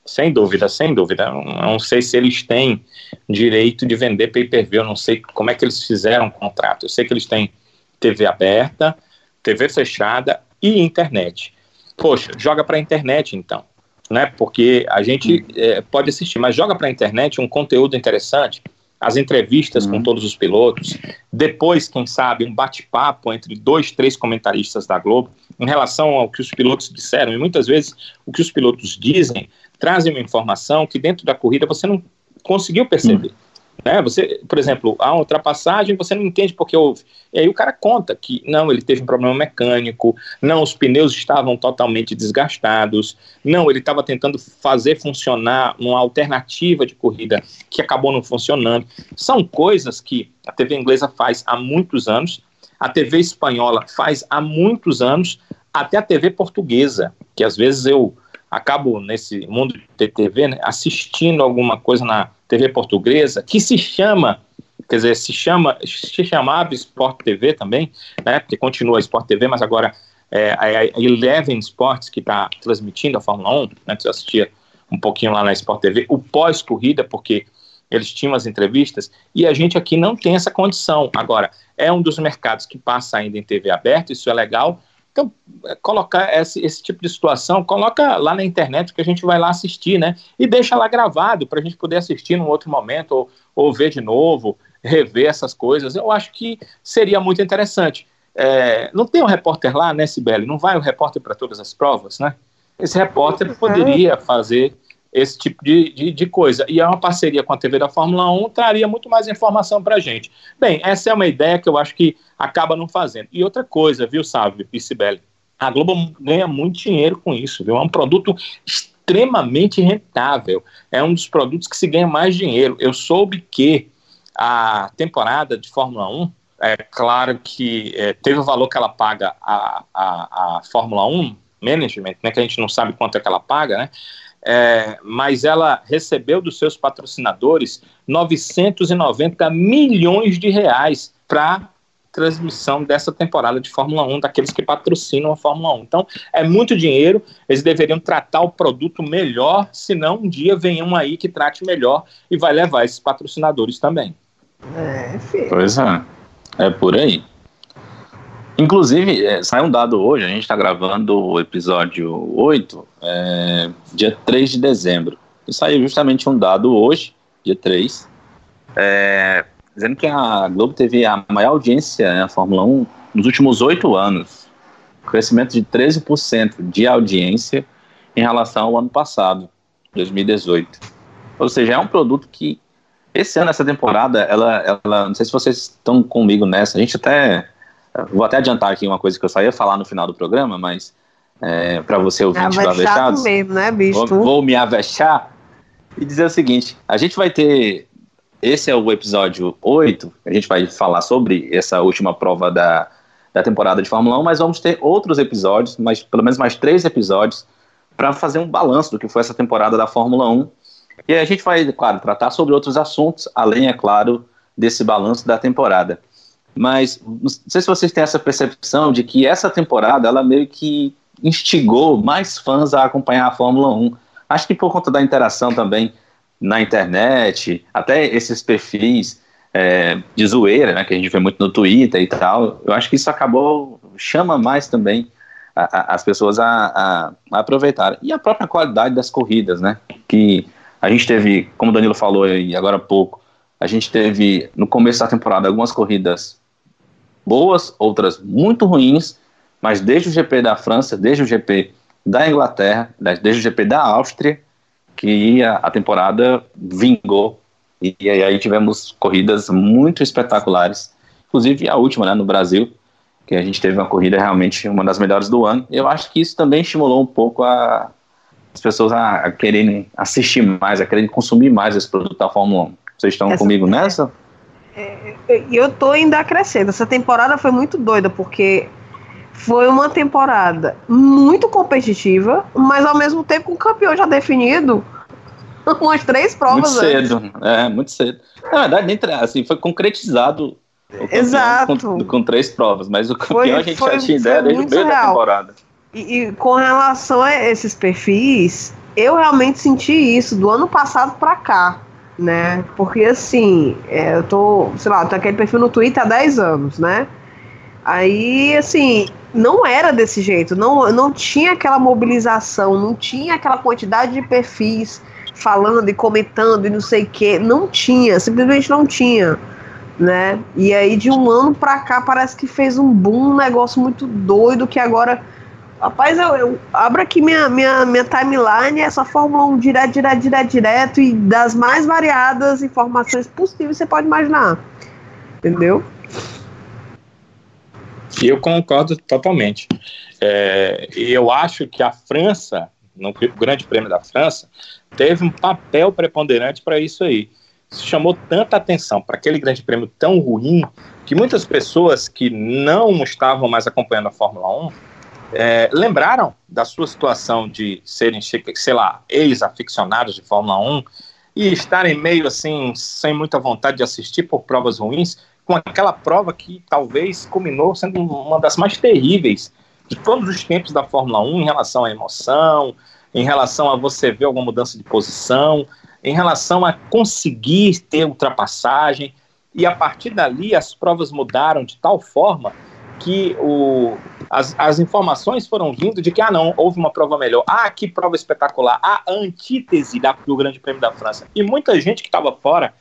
Sem dúvida, sem dúvida. Não sei se eles têm direito de vender pay-per-view, eu não sei como é que eles fizeram o contrato. Eu sei que eles têm TV aberta, TV fechada e internet. Poxa, joga para a internet então né? Porque a gente é, pode assistir, mas joga para a internet um conteúdo interessante, as entrevistas uhum. com todos os pilotos, depois, quem sabe, um bate-papo entre dois, três comentaristas da Globo em relação ao que os pilotos disseram. E muitas vezes o que os pilotos dizem trazem uma informação que dentro da corrida você não conseguiu perceber. Uhum. Né? Você, por exemplo, a ultrapassagem você não entende porque houve. E aí o cara conta que não, ele teve um problema mecânico, não, os pneus estavam totalmente desgastados, não, ele estava tentando fazer funcionar uma alternativa de corrida que acabou não funcionando. São coisas que a TV inglesa faz há muitos anos, a TV espanhola faz há muitos anos, até a TV portuguesa, que às vezes eu acabo nesse mundo de TV né, assistindo alguma coisa na TV portuguesa, que se chama, quer dizer, se chama, se chamava Sport TV também, né, porque continua Sport TV, mas agora é a Eleven Sports que está transmitindo a Fórmula 1, né, eu assistia um pouquinho lá na Sport TV, o pós-corrida, porque eles tinham as entrevistas, e a gente aqui não tem essa condição. Agora, é um dos mercados que passa ainda em TV aberta, isso é legal, então, é, colocar esse, esse, tipo de situação, coloca lá na internet que a gente vai lá assistir, né? E deixa lá gravado para a gente poder assistir num outro momento ou, ou, ver de novo, rever essas coisas. Eu acho que seria muito interessante. É, não tem um repórter lá, né, Sibeli? Não vai o repórter para todas as provas, né? Esse repórter poderia fazer esse tipo de, de, de, coisa. E é uma parceria com a TV da Fórmula 1 traria muito mais informação para a gente. Bem, essa é uma ideia que eu acho que acaba não fazendo. E outra coisa, viu, Sábio e Sibeli? A Globo ganha muito dinheiro com isso, viu? É um produto extremamente rentável. É um dos produtos que se ganha mais dinheiro. Eu soube que a temporada de Fórmula 1, é claro que é, teve o valor que ela paga a, a, a Fórmula 1 Management, né, que a gente não sabe quanto é que ela paga, né? É, mas ela recebeu dos seus patrocinadores 990 milhões de reais para transmissão dessa temporada de Fórmula 1, daqueles que patrocinam a Fórmula 1. Então, é muito dinheiro, eles deveriam tratar o produto melhor, senão um dia vem um aí que trate melhor e vai levar esses patrocinadores também. É, filho. Pois é, é por aí. Inclusive, é, sai um dado hoje, a gente está gravando o episódio 8, é, dia 3 de dezembro. E saiu justamente um dado hoje, dia 3, é, dizendo que a Globo teve a maior audiência na Fórmula 1 nos últimos oito anos. Crescimento de 13% de audiência em relação ao ano passado, 2018. Ou seja, é um produto que esse ano, essa temporada, ela, ela não sei se vocês estão comigo nessa, a gente até Vou até adiantar aqui uma coisa que eu só ia falar no final do programa, mas é, para você ouvinte do Avechados, mesmo, né, bicho? Vou, vou me avexar e dizer o seguinte: a gente vai ter esse é o episódio 8. A gente vai falar sobre essa última prova da, da temporada de Fórmula 1, mas vamos ter outros episódios, mas pelo menos mais três episódios, para fazer um balanço do que foi essa temporada da Fórmula 1. E a gente vai, claro, tratar sobre outros assuntos, além, é claro, desse balanço da temporada. Mas não sei se vocês têm essa percepção de que essa temporada ela meio que instigou mais fãs a acompanhar a Fórmula 1. Acho que por conta da interação também na internet, até esses perfis é, de zoeira, né, que a gente vê muito no Twitter e tal, eu acho que isso acabou, chama mais também a, a, as pessoas a, a, aproveitar. E a própria qualidade das corridas, né, que a gente teve, como o Danilo falou aí agora há pouco, a gente teve no começo da temporada algumas corridas boas, outras muito ruins, mas desde o GP da França, desde o GP da Inglaterra, desde o GP da Áustria, que a, a temporada vingou. E, e, aí tivemos corridas muito espetaculares, inclusive a última né, no Brasil, que a gente teve uma corrida realmente uma das melhores do ano. Eu acho que isso também estimulou um pouco a, as pessoas a, a quererem assistir mais, a quererem consumir mais esse produto da Fórmula 1. Vocês estão Essa, comigo nessa? É, é, eu tô ainda crescendo. Essa temporada foi muito doida, porque foi uma temporada muito competitiva, mas ao mesmo tempo com um campeão já definido (laughs) umas três provas muito cedo, antes. é, muito cedo. Na verdade, assim, foi concretizado Exato. Com, com, três provas, mas o campeão foi, a gente foi, já tinha ideia desde o meio real. da temporada. E, e, com relação a esses perfis, eu realmente senti isso do ano passado para cá, né? Porque assim, é, eu tô, sei lá, tô aquele perfil no Twitter há 10 anos, né? Aí, assim, não era desse jeito, não, não tinha aquela mobilização, não tinha aquela quantidade de perfis falando e comentando e não sei o que, não tinha, simplesmente não tinha, né? E aí de um ano pra cá parece que fez um boom, um negócio muito doido que agora, rapaz, eu, eu abro aqui minha, minha, minha timeline, essa Fórmula 1 direto, direto, direto, direto e das mais variadas informações possíveis você pode imaginar, entendeu? Eu concordo totalmente. É, eu acho que a França, no Grande Prêmio da França, teve um papel preponderante para isso aí. Isso chamou tanta atenção para aquele Grande Prêmio tão ruim que muitas pessoas que não estavam mais acompanhando a Fórmula 1 é, lembraram da sua situação de serem, sei lá, ex-aficionados de Fórmula 1 e estarem meio assim, sem muita vontade de assistir por provas ruins, com aquela prova que talvez culminou sendo uma das mais terríveis de todos os tempos da Fórmula 1 em relação à emoção, em relação a você ver alguma mudança de posição, em relação a conseguir ter ultrapassagem. E a partir dali as provas mudaram de tal forma que o, as, as informações foram vindo de que, ah, não, houve uma prova melhor. Ah, que prova espetacular. Ah, a antítese da, do Grande Prêmio da França. E muita gente que estava fora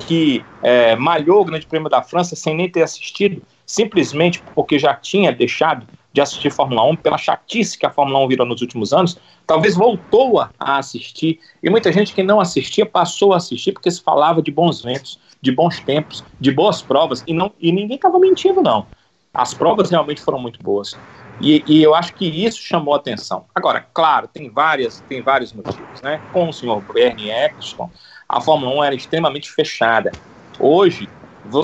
que é, malhou o Grande Prêmio da França sem nem ter assistido, simplesmente porque já tinha deixado de assistir Fórmula 1 pela chatice que a Fórmula 1 virou nos últimos anos, talvez voltou a, assistir. E muita gente que não assistia passou a assistir porque se falava de bons ventos, de bons tempos, de boas provas, e, não, e ninguém estava mentindo, não. As provas realmente foram muito boas. E, e, eu acho que isso chamou atenção. Agora, claro, tem, várias, tem vários motivos. Né? Com o senhor Bernie Eccleston, a Fórmula 1 era extremamente fechada. Hoje,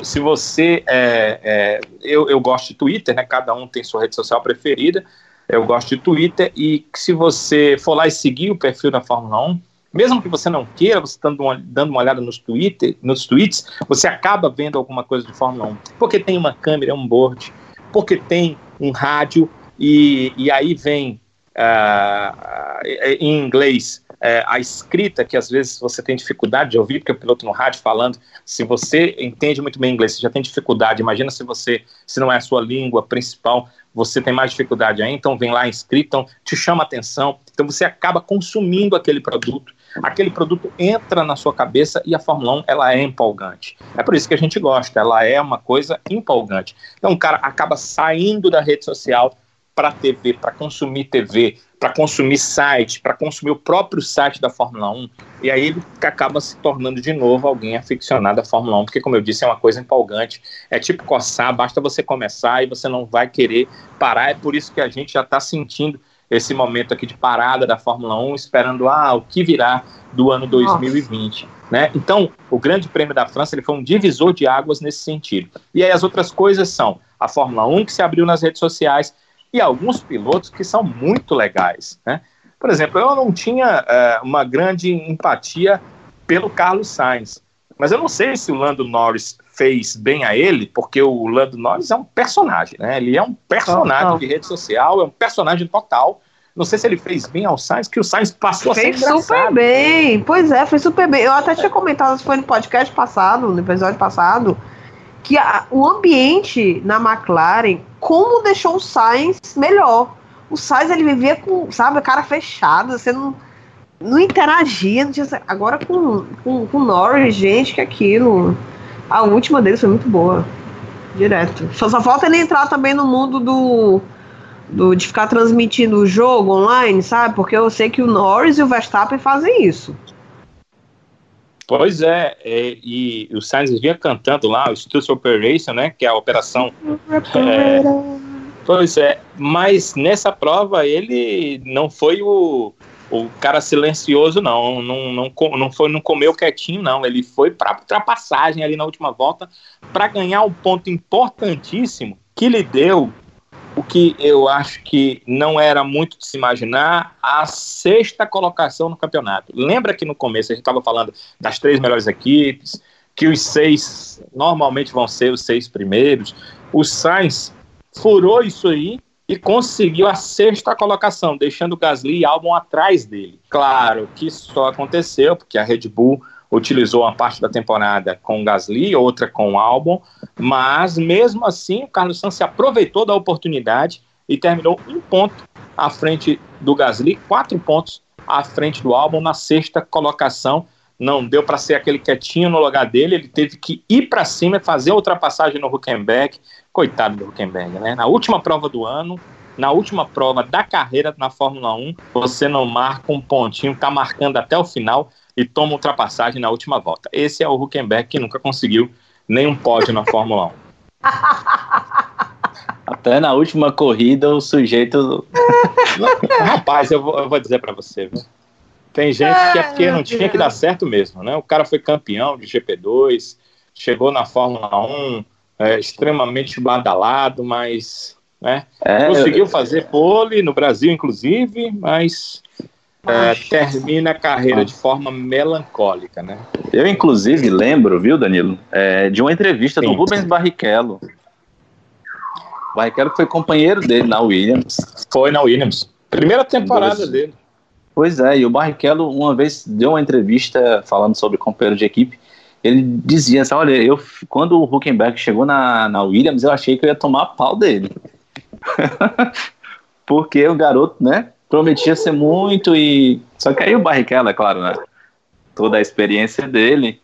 se você. É, é, eu, eu gosto de Twitter, né? Cada um tem sua rede social preferida. Eu gosto de Twitter e se você for lá e seguir o perfil da Fórmula 1, mesmo que você não queira, você dando uma, dando uma olhada nos, Twitter, nos tweets, você acaba vendo alguma coisa de Fórmula 1. Porque tem uma câmera um board, porque tem um rádio, e, e aí vem uh, em inglês é, a escrita, que às vezes você tem dificuldade de ouvir, porque o piloto no rádio falando, se você entende muito bem inglês, você já tem dificuldade, imagina se você, se não é a sua língua principal, você tem mais dificuldade aí, então vem lá escrito, então te chama atenção, então você acaba consumindo aquele produto, aquele produto entra na sua cabeça e a Fórmula 1 ela é empolgante. É por isso que a gente gosta, ela é uma coisa empolgante. Então o cara acaba saindo da rede social para TV, para consumir TV, para consumir site, para consumir o próprio site da Fórmula 1, e aí ele acaba se tornando de novo alguém aficionado à Fórmula 1, porque, como eu disse, é uma coisa empolgante. É tipo coçar, basta você começar e você não vai querer parar. É por isso que a gente já está sentindo esse momento aqui de parada da Fórmula 1, esperando ah, o que virá do ano 2020. Né? Então, o Grande Prêmio da França ele foi um divisor de águas nesse sentido. E aí as outras coisas são a Fórmula 1 que se abriu nas redes sociais e alguns pilotos que são muito legais. Né? Por exemplo, eu não tinha é, uma grande empatia pelo Carlos Sainz, mas eu não sei se o Lando Norris fez bem a ele, porque o Lando Norris é um personagem, né? Ele é um personagem total. de rede social, é um personagem total. Não sei se ele fez bem ao Sainz, que o Sainz passou fez a ser Fez super bem, pois é, foi super bem. Eu até tinha comentado, foi no podcast passado, no episódio passado, que a, o ambiente na McLaren, como deixou o Sainz melhor. O Sainz, ele vivia com, sabe, a cara fechada, você não, não interagia, não tinha, agora com, com, com Norris, gente, que aquilo... A última deles foi muito boa. Direto. Só, só falta ele entrar também no mundo do, do. de ficar transmitindo o jogo online, sabe? Porque eu sei que o Norris e o Verstappen fazem isso. Pois é, é e o Sainz vinha cantando lá, o Studio Operation, né? Que é a operação. É, pois é, mas nessa prova ele não foi o o cara silencioso não, não, não, não foi, não comeu quietinho não, ele foi para ultrapassagem ali na última volta para ganhar um ponto importantíssimo que lhe deu o que eu acho que não era muito de se imaginar, a sexta colocação no campeonato. Lembra que no começo a gente estava falando das três melhores equipes, que os seis normalmente vão ser os seis primeiros. O Sainz furou isso aí e conseguiu a sexta colocação, deixando Gasly e Albon atrás dele. Claro que isso só aconteceu porque a Red Bull utilizou uma parte da temporada com Gasly, outra com Albon, mas mesmo assim o Carlos Sainz se aproveitou da oportunidade e terminou um ponto à frente do Gasly, quatro pontos à frente do Albon na sexta colocação. Não deu para ser aquele quietinho no lugar dele, ele teve que ir para cima e fazer a ultrapassagem no Huckenberg, Coitado do Huckenberg, né? Na última prova do ano, na última prova da carreira na Fórmula 1, você não marca um pontinho, tá marcando até o final e toma ultrapassagem na última volta. Esse é o Huckenberg que nunca conseguiu nenhum pódio na Fórmula 1. (laughs) Até na última corrida o sujeito. (laughs) Rapaz, eu vou, eu vou dizer para você, viu? Tem gente que é porque não tinha que dar certo mesmo, né? O cara foi campeão de GP2, chegou na Fórmula 1, é, extremamente badalado, mas né, é, conseguiu fazer pole no Brasil, inclusive, mas é, termina a carreira de forma melancólica, né? Eu, inclusive, lembro, viu, Danilo, é, de uma entrevista Sim. do Rubens Barrichello. Barrichello foi companheiro dele na Williams. Foi na Williams. Primeira temporada Dois. dele. Pois é, e o Barrichello uma vez deu uma entrevista falando sobre companheiro de equipe ele dizia assim, olha, eu, quando o Huckenberg chegou na, na Williams, eu achei que eu ia tomar pau dele. (laughs) Porque o garoto, né, prometia ser muito e... Só que aí o Barrichello, é claro, né, toda a experiência dele...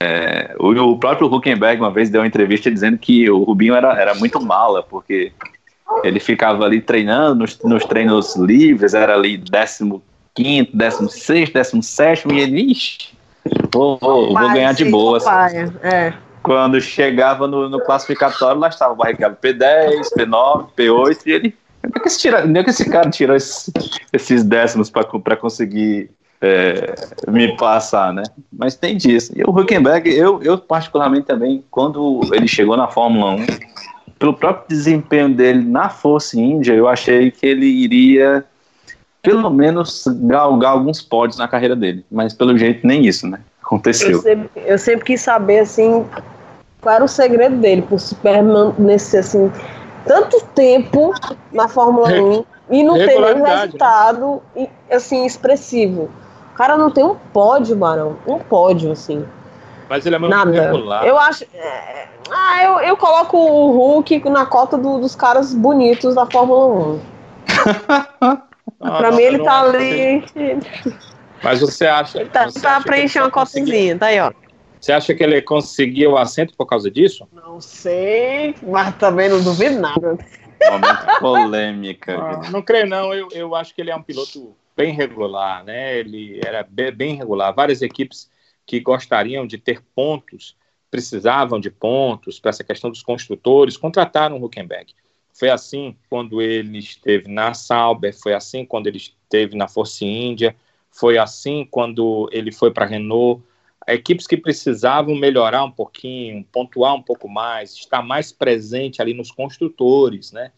É, o, o, próprio Huckenberg uma vez deu uma entrevista dizendo que o Rubinho era, era muito mala, porque ele ficava ali treinando nos, nos treinos livres, era ali 15 quinto, 16 17 e ele, ixi, Vou, vou, vou ganhar de boa. Assim. É. Quando chegava no, no, classificatório, lá estava o Barrichello P10, P9, P8, e ele. Onde é que esse, tira, é que esse cara tirou esses, esses décimos para conseguir é, me passar, né? Mas tem disso. E o Huckenberg, eu, eu particularmente também, quando ele chegou na Fórmula 1, pelo próprio desempenho dele na Força Índia, eu achei que ele iria pelo menos galgar alguns pódios na carreira dele. Mas pelo jeito nem isso, né? Aconteceu. Eu sempre, eu sempre quis saber assim qual era o segredo dele por se permanecer assim tanto tempo na Fórmula 1 e não ter nenhum né? resultado né? assim expressivo. O cara não tem um pódio, Barão. Um pódio, assim. Mas ele é muito Nada. regular. Eu acho. É, ah, eu, eu coloco o Hulk na cota do, dos caras bonitos da Fórmula 1. (laughs) Ah, pra mim ele tá ali. Mas você acha. Ele tá, você tá preenchendo uma cotazinha, tá aí, ó. Você acha que ele conseguiu o assento por causa disso? Não sei, mas também não duvido nada. Momento (laughs) polêmica. Ah, não creio, não. Eu, eu acho que ele é um piloto bem regular, né? Ele era bem regular. Várias equipes que gostariam de ter pontos, precisavam de pontos para essa questão dos construtores, contrataram o Huckenberg. Foi assim quando ele esteve na Sauber, foi assim quando ele esteve na Force India, foi assim quando ele foi para a Renault. Equipes que precisavam melhorar um pouquinho, pontuar um pouco mais, estar mais presente ali nos construtores, né?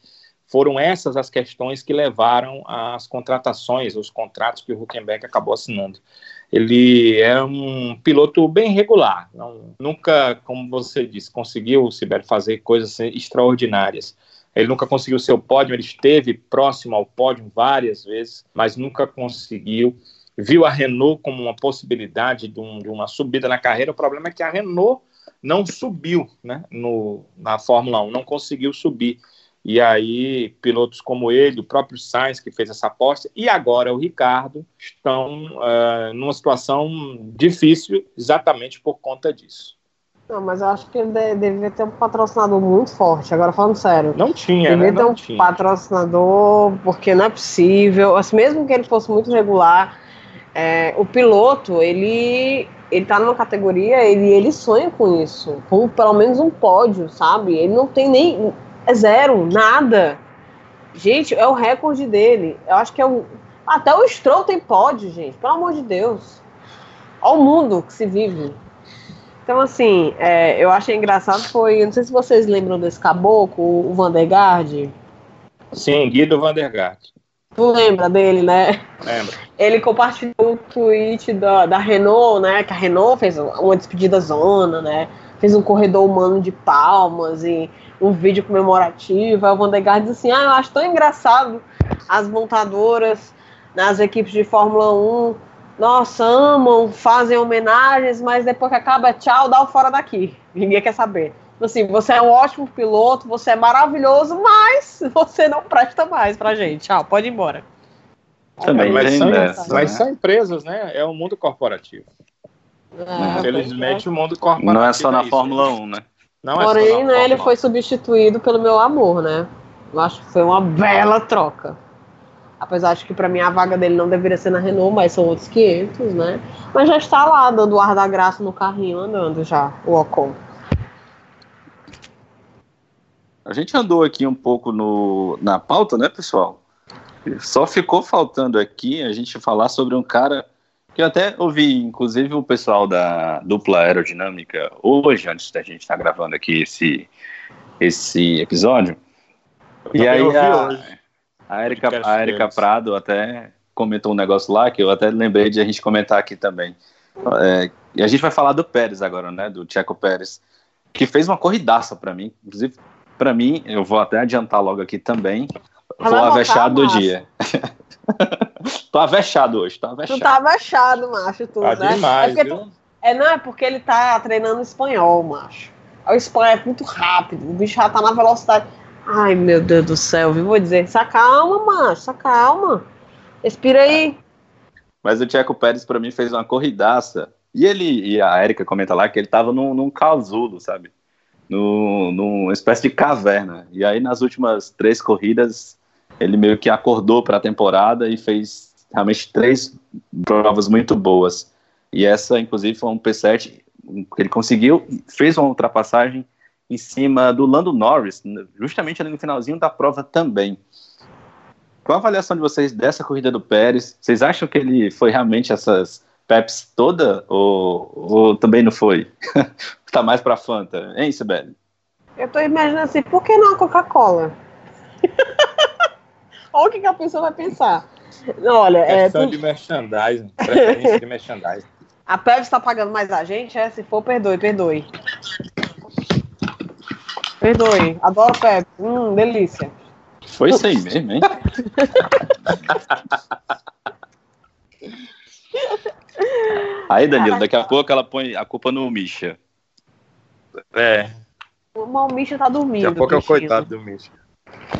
Foram essas as questões que levaram às contratações, os contratos que o Huckenberg acabou assinando. Ele é um piloto bem regular, não, nunca, como você disse, conseguiu, Sibério, fazer coisas extraordinárias. Ele nunca conseguiu seu pódio, ele esteve próximo ao pódio várias vezes, mas nunca conseguiu. Viu a Renault como uma possibilidade de, um, de uma subida na carreira. O problema é que a Renault não subiu né, no, na Fórmula 1, não conseguiu subir. E aí, pilotos como ele, o próprio Sainz, que fez essa aposta, e agora o Ricardo, estão uh, numa situação difícil exatamente por conta disso. Não, mas eu acho que ele deveria ter um patrocinador muito forte, agora falando sério. Não tinha, Deveria né? ter um tinha. patrocinador, porque não é possível. Assim, mesmo que ele fosse muito regular, é, o piloto, ele ele tá numa categoria, ele, ele sonha com isso, com pelo menos um pódio, sabe? Ele não tem nem é zero, nada. Gente, é o recorde dele. Eu acho que é o. Até o Stroll tem pódio, gente. Pelo amor de Deus. Olha o mundo que se vive. Então, assim, é, eu achei engraçado foi. Não sei se vocês lembram desse caboclo, o Vandergaard. Sim, Guido Vandergaard. Tu lembra dele, né? Lembra. Ele compartilhou um tweet da, da Renault, né? Que a Renault fez uma despedida zona, né? Fez um corredor humano de palmas e um vídeo comemorativo. Aí o Vandergaard diz assim: Ah, eu acho tão engraçado as montadoras nas equipes de Fórmula 1. Nossa, amam, fazem homenagens, mas depois que acaba, tchau, dá o fora daqui. Ninguém quer saber. Assim, você é um ótimo piloto, você é maravilhoso, mas (laughs) você não presta mais pra gente. Tchau, pode ir embora. Também, mas, são, dessa, mas né? são empresas, né? É o mundo corporativo. É, Infelizmente, é. o mundo corporativo. Não é só na é Fórmula 1, né? Não Porém, é né, ele foi substituído pelo meu amor, né? Eu acho que foi uma bela troca. Apesar de que para mim a vaga dele não deveria ser na Renault, mas são outros 500, né? Mas já está lá dando ar da graça no carrinho andando já, o Ocon. A gente andou aqui um pouco no, na pauta, né, pessoal? Só ficou faltando aqui a gente falar sobre um cara que eu até ouvi, inclusive, o pessoal da dupla aerodinâmica hoje, antes da gente estar tá gravando aqui esse, esse episódio. Eu e aí a, a Erika, a Erika Prado até comentou um negócio lá que eu até lembrei de a gente comentar aqui também. É, e a gente vai falar do Pérez agora, né? Do Checo Pérez, que fez uma corridaça para mim. Inclusive, para mim, eu vou até adiantar logo aqui também. Foi o avexado do dia. (laughs) tô avexado hoje, tô avexado. Tu tá avexado, macho, tu, tá né? demais, é, tu, é, não, é porque ele tá treinando espanhol, macho. O espanhol é muito rápido, o bicho já tá na velocidade. Ai, meu Deus do céu, viu? Vou dizer, se acalma, macho, se acalma. Respira aí. Mas o Tcheco Pérez, para mim, fez uma corridaça. E ele, e a Erika comenta lá que ele tava num, num casulo, sabe? No, numa espécie de caverna. E aí, nas últimas três corridas, ele meio que acordou para a temporada e fez realmente três provas muito boas. E essa, inclusive, foi um P7 que ele conseguiu, fez uma ultrapassagem em cima do Lando Norris, justamente ali no finalzinho da prova também. Qual a avaliação de vocês dessa corrida do Pérez? Vocês acham que ele foi realmente essas Peps toda ou, ou também não foi? (laughs) tá mais para Fanta, hein, Sibeli? Eu tô imaginando assim, por que não a Coca-Cola? (laughs) Olha o que, que a pessoa vai pensar. Olha, é. tu... de merchandising. Preferência de merchandising. A Pepsi está pagando mais a gente? É? Se for, perdoe, perdoe. Perdoe. Adoro Pepsi. Hum, delícia. Foi isso aí mesmo, hein? aí, Danilo, daqui a pouco ela põe a culpa no Misha. É. O Misha tá dormindo. Daqui a pouco é o coitado do Misha.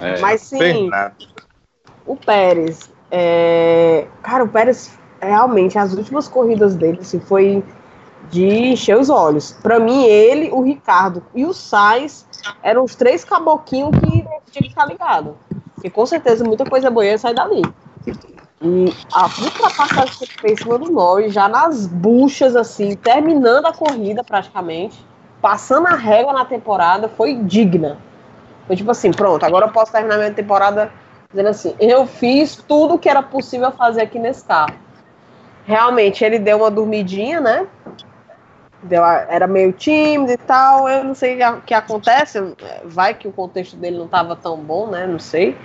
É. Mas sim, o Pérez, é... cara, o Pérez realmente as últimas corridas dele assim, foi de encher os olhos. Para mim, ele, o Ricardo e o Sainz eram os três caboquinhos que tinha que ficar ligado. E com certeza muita coisa boa ia sair dali. E a ultrapassagem que ele fez em cima do Norris, já nas buchas, assim, terminando a corrida praticamente, passando a régua na temporada, foi digna. Foi tipo assim, pronto, agora eu posso terminar minha temporada dizendo assim, eu fiz tudo que era possível fazer aqui nesse carro. Realmente, ele deu uma dormidinha, né? Deu, era meio tímido e tal. Eu não sei o que acontece. Vai que o contexto dele não estava tão bom, né? Não sei.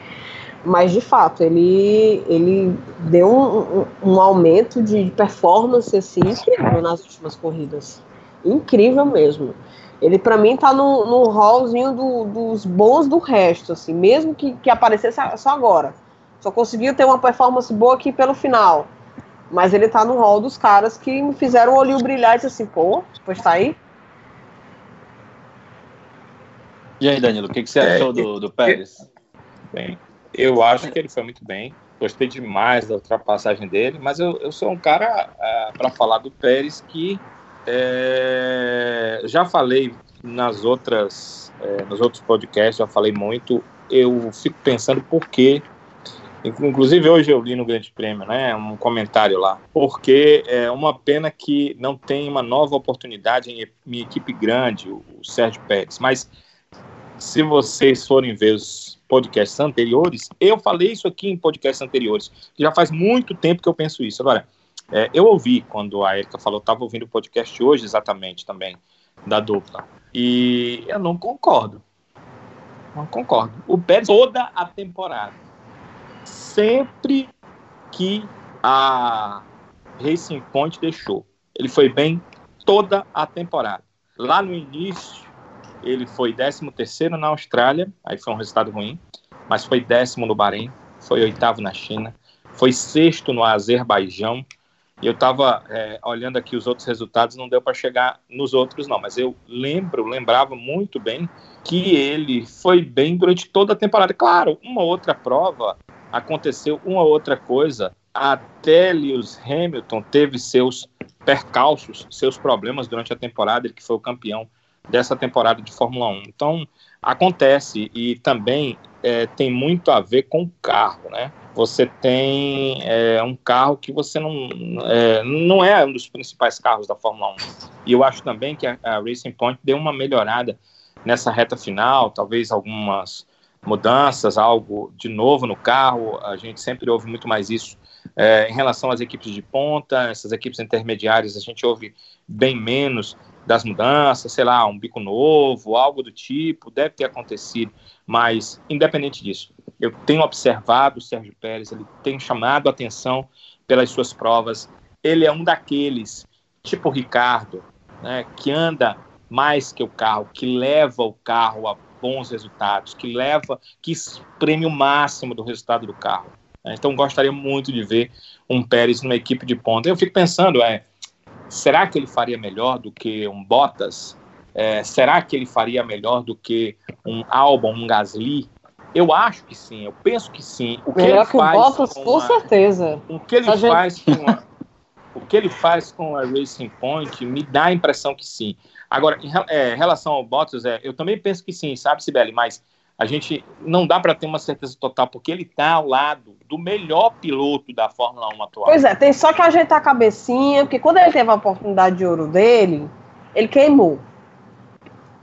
Mas de fato, ele, ele deu um, um, um aumento de performance assim, incrível nas últimas corridas. Incrível mesmo. Ele, para mim, tá no, no hallzinho do, dos bons do resto, assim, mesmo que, que aparecesse só agora. Só conseguiu ter uma performance boa aqui pelo final. Mas ele tá no hall dos caras que me fizeram o olho brilhar e disse assim, pô, pois tá aí. E aí, Danilo, o que, que você é, achou do, do Pérez? Bem, eu acho que ele foi muito bem. Gostei demais da ultrapassagem dele, mas eu, eu sou um cara, é, para falar do Pérez, que é, já falei nas outras, é, nos outros podcasts, já falei muito. Eu fico pensando por que Inclusive hoje eu li no Grande Prêmio, né, um comentário lá, porque é uma pena que não tem uma nova oportunidade em minha equipe grande, o, Sérgio Pérez. Mas se vocês forem ver os podcasts anteriores, eu falei isso aqui em podcasts anteriores, já faz muito tempo que eu penso isso. Agora, é, eu ouvi quando a Erika falou, estava ouvindo o podcast hoje exatamente também, da dupla, e eu não concordo. Não concordo. O Pérez toda a temporada sempre que a Racing Point deixou. Ele foi bem toda a temporada. Lá no início, ele foi 13 na Austrália, aí foi um resultado ruim, mas foi décimo no Bahrein, foi oitavo na China, foi sexto no Azerbaijão. E eu estava é, olhando aqui os outros resultados, não deu para chegar nos outros, não, mas eu lembro, lembrava muito bem que ele foi bem durante toda a temporada. Claro, uma outra prova aconteceu uma outra coisa. Até Lewis Hamilton teve seus percalços, seus problemas durante a temporada, ele que foi o campeão dessa temporada de Fórmula 1. Então, acontece e também é, tem muito a ver com o carro, né? Você tem é, um carro que você não é, não é um dos principais carros da Fórmula 1. E eu acho também que a, a Racing Point deu uma melhorada nessa reta final, talvez algumas mudanças, algo de novo no carro. A gente sempre ouve muito mais isso é, em relação às equipes de ponta, essas equipes intermediárias, a gente ouve bem menos das mudanças, sei lá, um bico novo, algo do tipo, deve ter acontecido, mas independente disso, eu tenho observado o Sérgio Pérez, ele tem chamado a atenção pelas suas provas, ele é um daqueles, tipo o Ricardo, né, que anda mais que o carro, que leva o carro a bons resultados, que leva, que espreme o máximo do resultado do carro. Então, gostaria muito de ver um Pérez numa equipe de ponta. Eu fico pensando, é, será que ele faria melhor do que um Bottas? É, será que ele faria melhor do que um Albon, um Gasly? Eu acho que sim, eu penso que sim. O que melhor ele que faz o Bottas, com, com a, certeza. O que ele a faz gente... com a, o que ele faz com a Racing Point me dá a impressão que sim. Agora, em é, relação ao Bottas, é, eu também penso que sim, sabe, Sibeli? Mas a gente não dá para ter uma certeza total, porque ele está ao lado do melhor piloto da Fórmula 1 atual. Pois é, tem só que ajeitar a cabecinha, porque quando ele teve a oportunidade de ouro dele, ele queimou.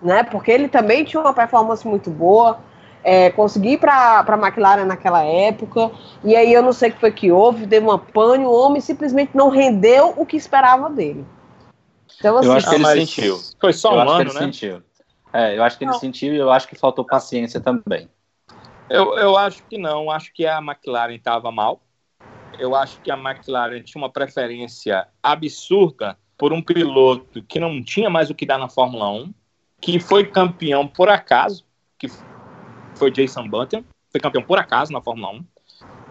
Né? Porque ele também tinha uma performance muito boa. É, consegui para a McLaren naquela época, e aí eu não sei o que foi que houve, deu uma pane, o homem simplesmente não rendeu o que esperava dele. Então, assim, eu acho que ele sentiu. Foi só eu um ano, né? Sentiu. É, eu acho que ele não. sentiu e eu acho que faltou paciência também. Eu, eu acho que não. Acho que a McLaren estava mal. Eu acho que a McLaren tinha uma preferência absurda por um piloto que não tinha mais o que dar na Fórmula 1, que foi campeão por acaso, que foi Jason Button, foi campeão por acaso na Fórmula 1.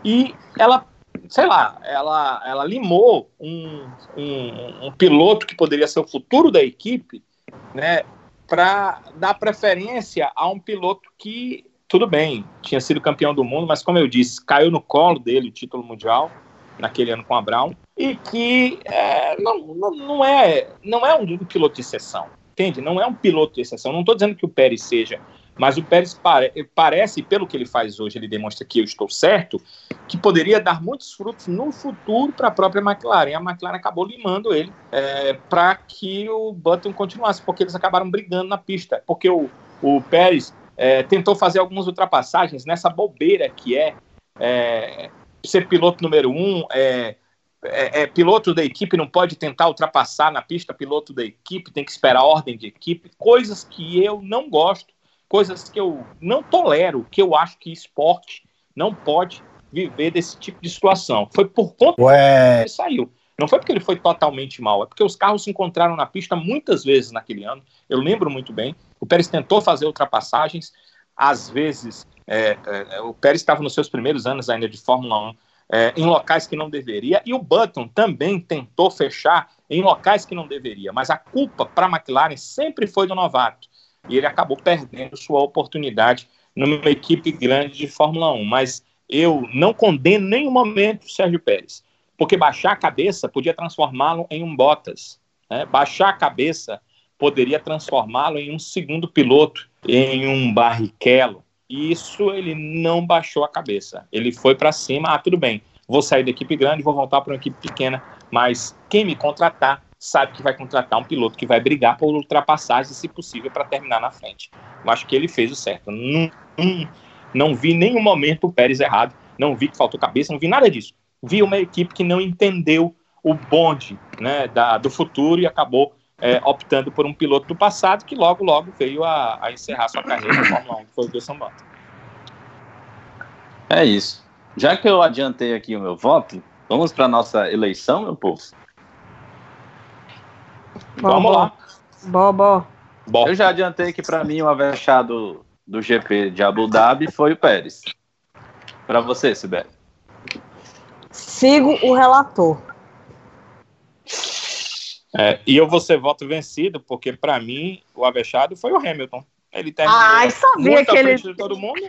E ela sei lá, ela, ela limou um, um, um piloto que poderia ser o futuro da equipe, né, para dar preferência a um piloto que, tudo bem, tinha sido campeão do mundo, mas como eu disse, caiu no colo dele o título mundial naquele ano com a Brown e que é, não, não, não, é, não é um piloto de exceção, entende? Não é um piloto de exceção. Não estou dizendo que o Pérez seja mas o Pérez pare, parece, pelo que ele faz hoje, ele demonstra que eu estou certo, que poderia dar muitos frutos no futuro para a própria McLaren. A McLaren acabou limando ele é, para que o Button continuasse, porque eles acabaram brigando na pista. Porque o, o Pérez é, tentou fazer algumas ultrapassagens nessa bobeira que é, é ser piloto número um, é, é, é, piloto da equipe não pode tentar ultrapassar na pista, piloto da equipe tem que esperar ordem de equipe, coisas que eu não gosto, coisas que eu não tolero, que eu acho que esporte não pode viver desse tipo de situação. Foi por conta Ué. que ele saiu. Não foi porque ele foi totalmente mal, é porque os carros se encontraram na pista muitas vezes naquele ano. Eu lembro muito bem. O Pérez tentou fazer ultrapassagens, às vezes é, é, o Pérez estava nos seus primeiros anos ainda de Fórmula 1 é, em locais que não deveria, e o Button também tentou fechar em locais que não deveria, mas a culpa para a McLaren sempre foi do novato, e ele acabou perdendo sua oportunidade numa equipe grande de Fórmula 1. Mas eu não condeno em nenhum momento o Sérgio Pérez, porque baixar a cabeça podia transformá-lo em um Bottas, né? baixar a cabeça poderia transformá-lo em um segundo piloto, em um Barrichello, isso ele não baixou a cabeça. Ele foi para cima, ah, tudo bem, vou sair da equipe grande, vou voltar para uma equipe pequena, mas quem me contratar sabe que vai contratar um piloto que vai brigar por ultrapassagem, se possível, para terminar na frente. Eu acho que ele fez o certo. Não, não, não vi nenhum momento o Pérez errado, não vi que faltou cabeça, não vi nada disso. Vi uma equipe que não entendeu o bonde né, da, do futuro e acabou é, optando por um piloto do passado que logo, logo veio a, a encerrar sua carreira na Fórmula 1, que foi o Wilson Button. É isso. Já que eu adiantei aqui o meu voto, vamos para nossa eleição, meu povo? Bom, vamos lá. Bom, bom. Eu já adiantei que para mim o avexado do GP de Abu Dhabi foi o Pérez. Para você, Sibeli. Sigo o relator. É, e eu vou ser voto vencido, porque para mim o avexado foi o Hamilton. Ele terminou Ai, sabia que ele... de todo mundo.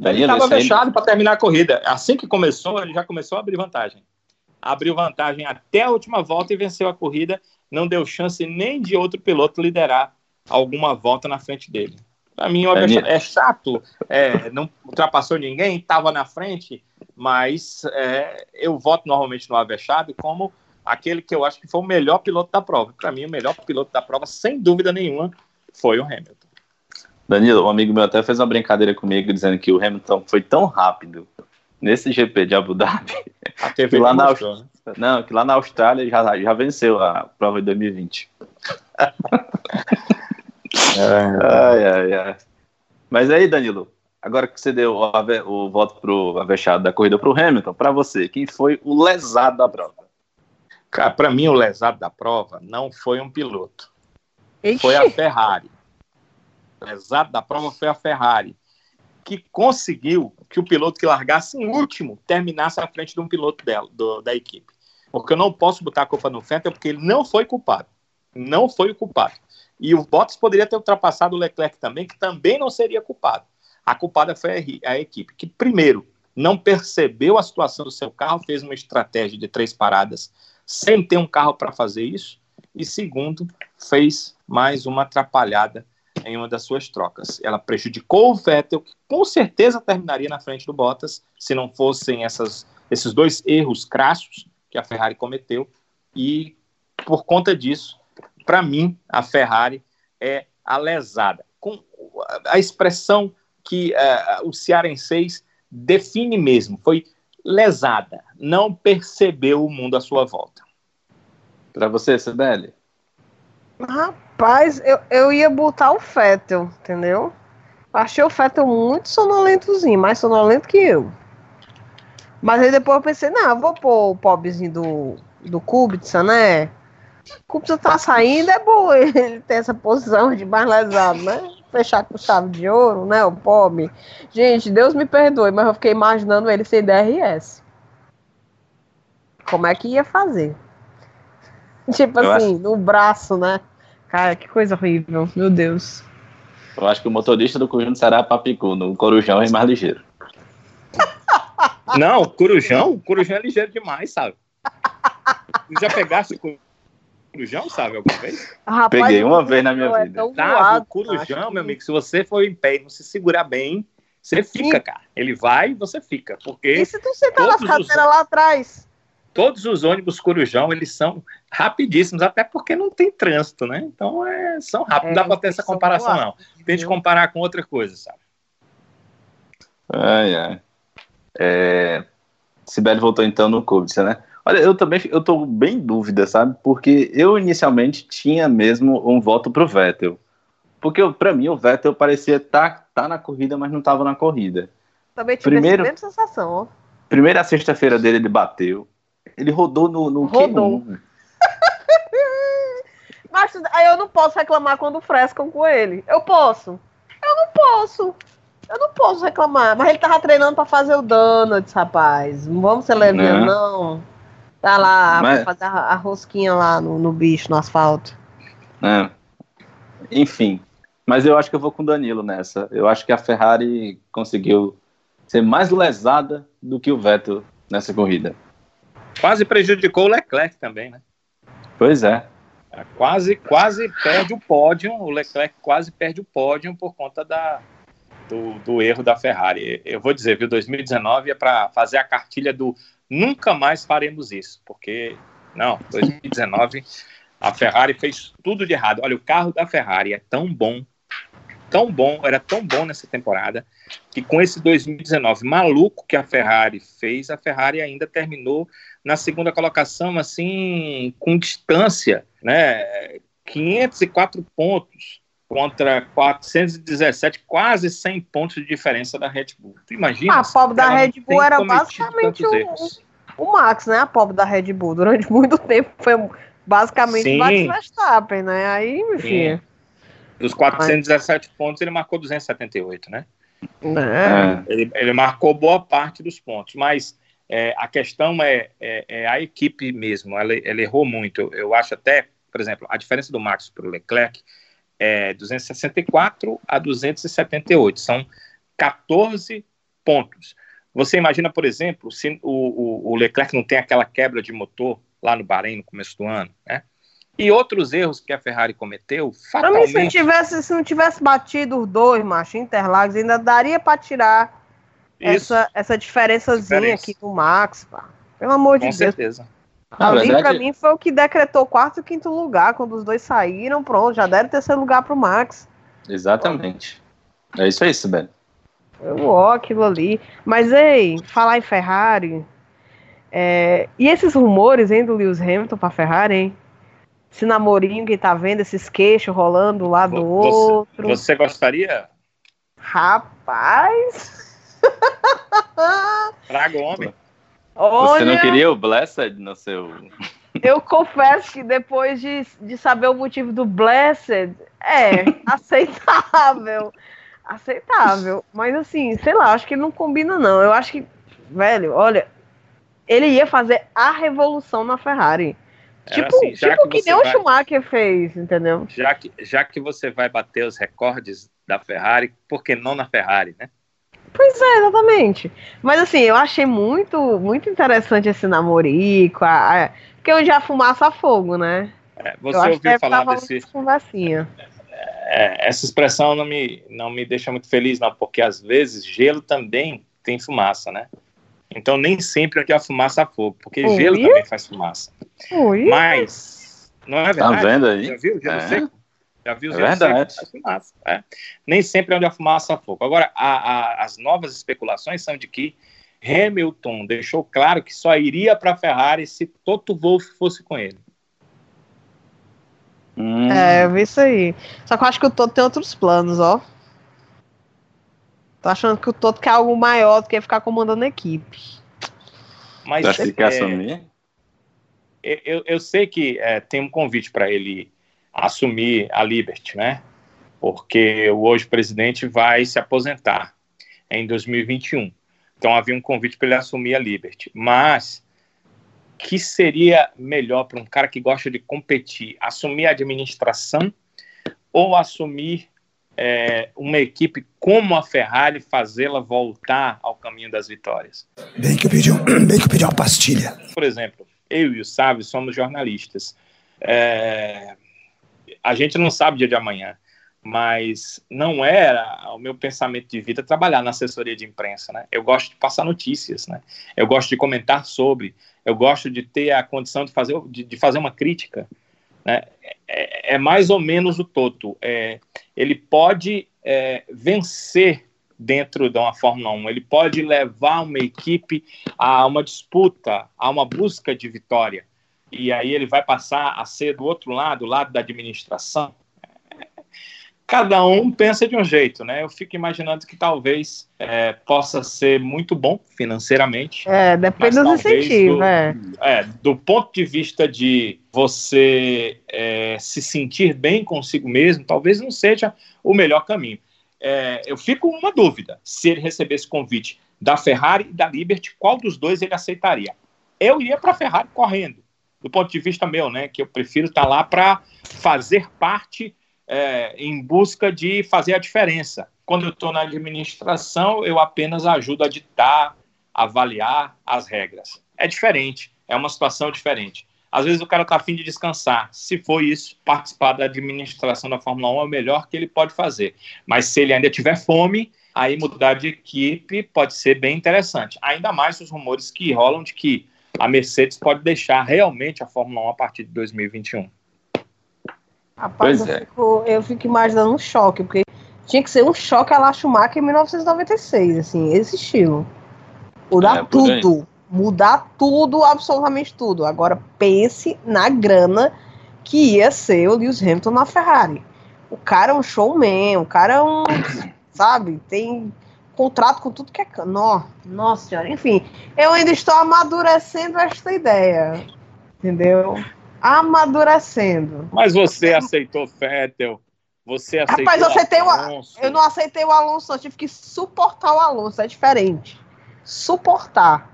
ele estava avexado para terminar a corrida. Assim que começou, ele já começou a abrir vantagem. Abriu vantagem até a última volta e venceu a corrida. Não deu chance nem de outro piloto liderar alguma volta na frente dele. Para mim, é, é chato, é, não ultrapassou ninguém, estava na frente, mas é, eu voto normalmente no avexado como aquele que eu acho que foi o melhor piloto da prova. Para mim, o melhor piloto da prova, sem dúvida nenhuma, foi o Hamilton. Danilo, um amigo meu até fez uma brincadeira comigo dizendo que o Hamilton foi tão rápido nesse GP de Abu Dhabi a TV que lá na mostrou, né? não, que lá na Austrália já, já venceu a prova de 2020. (laughs) ai, ai, ai. Mas aí, Danilo, agora que você deu o, o voto pro avexado da corrida para o Hamilton, para você, quem foi o lesado da prova? Cara, para mim, o lesado da prova não foi um piloto. Ixi. Foi a Ferrari. O lesado da prova foi a Ferrari, que conseguiu que o piloto que largasse em último terminasse à frente de um piloto dela, do, da equipe. Porque eu não posso botar a culpa no Fenton, porque ele não foi culpado. Não foi o culpado. E o Bottas poderia ter ultrapassado o Leclerc também, que também não seria culpado. A culpada foi a, a equipe, que primeiro não percebeu a situação do seu carro, fez uma estratégia de três paradas sem ter um carro para fazer isso, e segundo, fez mais uma atrapalhada em uma das suas trocas. Ela prejudicou o Vettel, que com certeza terminaria na frente do Bottas, se não fossem essas, esses dois erros crassos que a Ferrari cometeu, e por conta disso, para mim, a Ferrari é a lesada. Com a expressão que uh, o cearenseis define mesmo, foi lesada, não percebeu o mundo à sua volta. Para você, Sibeli? Rapaz, eu, eu ia botar o Fettel, entendeu? Achei o Fettel muito sonolentozinho, mais sonolento que eu. Mas aí depois eu pensei, não, eu vou pôr o pobrezinho do, do Kubica, né? O Kubica tá saindo, é bom ele ter essa posição de mais lesado, né? Fechar com chave de ouro, né? O pobre. Gente, Deus me perdoe, mas eu fiquei imaginando ele sem DRS. Como é que ia fazer? (laughs) Tipo eu assim, acho... no braço, né? Cara, que coisa horrível, meu Deus. Eu acho que o motorista do conjunto será Papicu, no Corujão é mais ligeiro. (laughs) Não, Corujão? O Corujão é ligeiro demais, sabe? Já pegaste o Corujão, sabe, alguma vez? Rapaz, Peguei uma vez na minha é vida. É tá, o Corujão, meu amigo, se você for em pé e não se segurar bem, você fica, Sim. cara. Ele vai e você fica. Porque e se tu sentar na cadeira os... lá atrás? Todos os ônibus Corujão, eles são rapidíssimos, até porque não tem trânsito, né? Então, é, são rápidos. Não dá para ter essa comparação, não. Tente comparar com outra coisa, sabe? Ai, ai. É... Sibeli voltou então no Kubica, né? Olha, eu também eu tô bem em dúvida, sabe? Porque eu inicialmente tinha mesmo um voto pro Vettel. Porque para mim o Vettel parecia estar tá, tá na corrida, mas não estava na corrida. Também tive Primeiro, essa mesma sensação, ó. Primeira sexta-feira dele ele bateu. Ele rodou no, no rodou. (laughs) Mas aí eu não posso reclamar quando frescam com ele. Eu posso. Eu não posso. Eu não posso reclamar. Mas ele tava treinando para fazer o Donuts, rapaz. Não vamos ser leviano, não. não. Tá lá, Mas... fazer a, a, rosquinha lá no, no bicho, no asfalto. É. Enfim. Mas eu acho que eu vou com o Danilo nessa. Eu acho que a Ferrari conseguiu ser mais lesada do que o Vettel nessa corrida. Quase prejudicou o Leclerc também, né? Pois é. Quase, quase perde o pódio. O Leclerc quase perde o pódio por conta da, do, do erro da Ferrari. Eu vou dizer, viu, 2019 é para fazer a cartilha do nunca mais faremos isso, porque não, 2019 a Ferrari fez tudo de errado. Olha, o carro da Ferrari é tão bom, tão bom, era tão bom nessa temporada, que com esse 2019 maluco que a Ferrari fez, a Ferrari ainda terminou na segunda colocação, assim, com distância, né? 504 pontos contra 417, quase 100 pontos de diferença da Red Bull. Tu imagina? Ah, a pobre da Red Bull era basicamente o, o, Max, né? A pobre da Red Bull. Durante (laughs) muito tempo foi basicamente o Max Verstappen, né? Aí, enfim. Dos 417 Mas... pontos, ele marcou 278, né? É. Ele, ele, marcou boa parte dos pontos, mas é, a questão é, é, é, a equipe mesmo. Ela, ela errou muito. Eu, eu acho até, por exemplo, a diferença do Max para o Leclerc é 264 a 278, são 14 pontos. Você imagina, por exemplo, se o, o, o Leclerc não tem aquela quebra de motor lá no Bahrein no começo do ano, né? E outros erros que a Ferrari cometeu, fatalmente... Se não tivesse, se não tivesse batido os dois, macho, Interlagos, ainda daria para tirar essa, essa diferençazinha diferença. aqui do Max, pá. Pelo amor Com de Deus. Com certeza. Ali, verdade... pra mim, foi o que decretou quarto e quinto lugar. Quando os dois saíram, pronto, já deram terceiro lugar pro Max. Exatamente. É isso aí, Sibeli. Ó, aquilo ali. Mas, ei, falar em Ferrari. É... E esses rumores, hein, do Lewis Hamilton pra Ferrari, hein? Esse namorinho que tá vendo, esses queixos rolando do lado do outro. Você gostaria? Rapaz! (laughs) (laughs) Traga o homem. Olha, Você não queria o Blessed no seu. Eu confesso que depois de, de saber o motivo do Blessed, é (laughs) aceitável. aceitável. Mas assim, sei lá, acho que não combina, não. Eu acho que, velho, olha, ele ia fazer a revolução na Ferrari. tipo, assim, tipo que, que nem vai... o Schumacher fez, entendeu? Já que, já que você vai bater os recordes da Ferrari, por que não na Ferrari, né? Pois é, exatamente. Mas assim, eu achei muito, muito interessante esse namorico, a, a, porque onde a fumaça a fogo, né? É, você ouviu falar desse. Conversinha. É, essa expressão não me, não me deixa muito feliz, não, porque às vezes gelo também tem fumaça, né? Então nem sempre onde há fumaça há fogo, porque Oi? gelo também faz fumaça. Oi? Mas não é verdade? Tá vendo aí? Já viu? Gelo é. seco? Já viu? É verdade. Fumaça, é. Nem sempre é onde a fumaça fogo. Agora, a, a, as novas especulações são de que Hamilton deixou claro que só iria para a Ferrari se Toto Wolff fosse com ele. Hum. É, eu vi isso aí. Só que eu acho que o Toto tem outros planos, ó. Tô achando que o Toto quer algo maior do que ficar comandando a equipe. Mas Você acha que quer assumir? Eu, eu sei que é, tem um convite para ele assumir a Liberty, né? Porque o hoje presidente vai se aposentar em 2021. Então havia um convite para ele assumir a Liberty. Mas que seria melhor para um cara que gosta de competir, assumir a administração ou assumir é, uma equipe como a Ferrari, fazê-la voltar ao caminho das vitórias? Bem que eu pedi, um, (clears throat) bem que eu pedi uma pastilha. Por exemplo, eu e o Sávio somos jornalistas. É, a gente não sabe o dia de amanhã. mas não era o meu pensamento de vida trabalhar na assessoria de imprensa, né? Eu gosto de passar notícias, né? Eu gosto de comentar sobre, eu gosto de ter a condição de fazer, de, de fazer uma crítica, né? É, é, mais ou menos o Toto. É, ele pode é, vencer dentro de uma Fórmula 1, ele pode levar uma equipe a uma disputa, a uma busca de vitória, e aí ele vai passar a ser do outro lado, o lado da administração, cada um pensa de um jeito, né? Eu fico imaginando que talvez é, possa ser muito bom financeiramente. É, depende dos incentivos, é. é. Do ponto de vista de você é, se sentir bem consigo mesmo, talvez não seja o melhor caminho. É, eu fico com uma dúvida: se ele recebesse convite da Ferrari e da Liberty, qual dos dois ele aceitaria? Eu iria para a Ferrari correndo, do ponto de vista meu, né? Que eu prefiro estar tá lá para fazer parte é, em busca de fazer a diferença. Quando eu estou na administração, eu apenas ajudo a ditar, avaliar as regras. É diferente, é uma situação diferente. Às vezes o cara está afim de descansar. Se for isso, participar da administração da Fórmula 1 é o melhor que ele pode fazer. Mas se ele ainda tiver fome, aí mudar de equipe pode ser bem interessante. Ainda mais os rumores que rolam de que a Mercedes pode deixar realmente a Fórmula 1 a partir de 2021. Rapaz, eu, é. fico, eu fico imaginando um choque, porque tinha que ser um choque a La Schumacher em 1996, assim, esse estilo. Mudar é, tudo. Mudar tudo, absolutamente tudo. Agora pense na grana que ia ser o Lewis Hamilton na Ferrari. O cara é um showman, o cara é um. (coughs) sabe, tem contrato com tudo que é. No, nossa senhora, enfim. Eu ainda estou amadurecendo esta ideia. Entendeu? amadurecendo. Mas você aceitou Fettel, você aceitou Rapaz, eu aceitei o. Eu não aceitei o Alonso, eu tive que suportar o Alonso, é diferente. Suportar.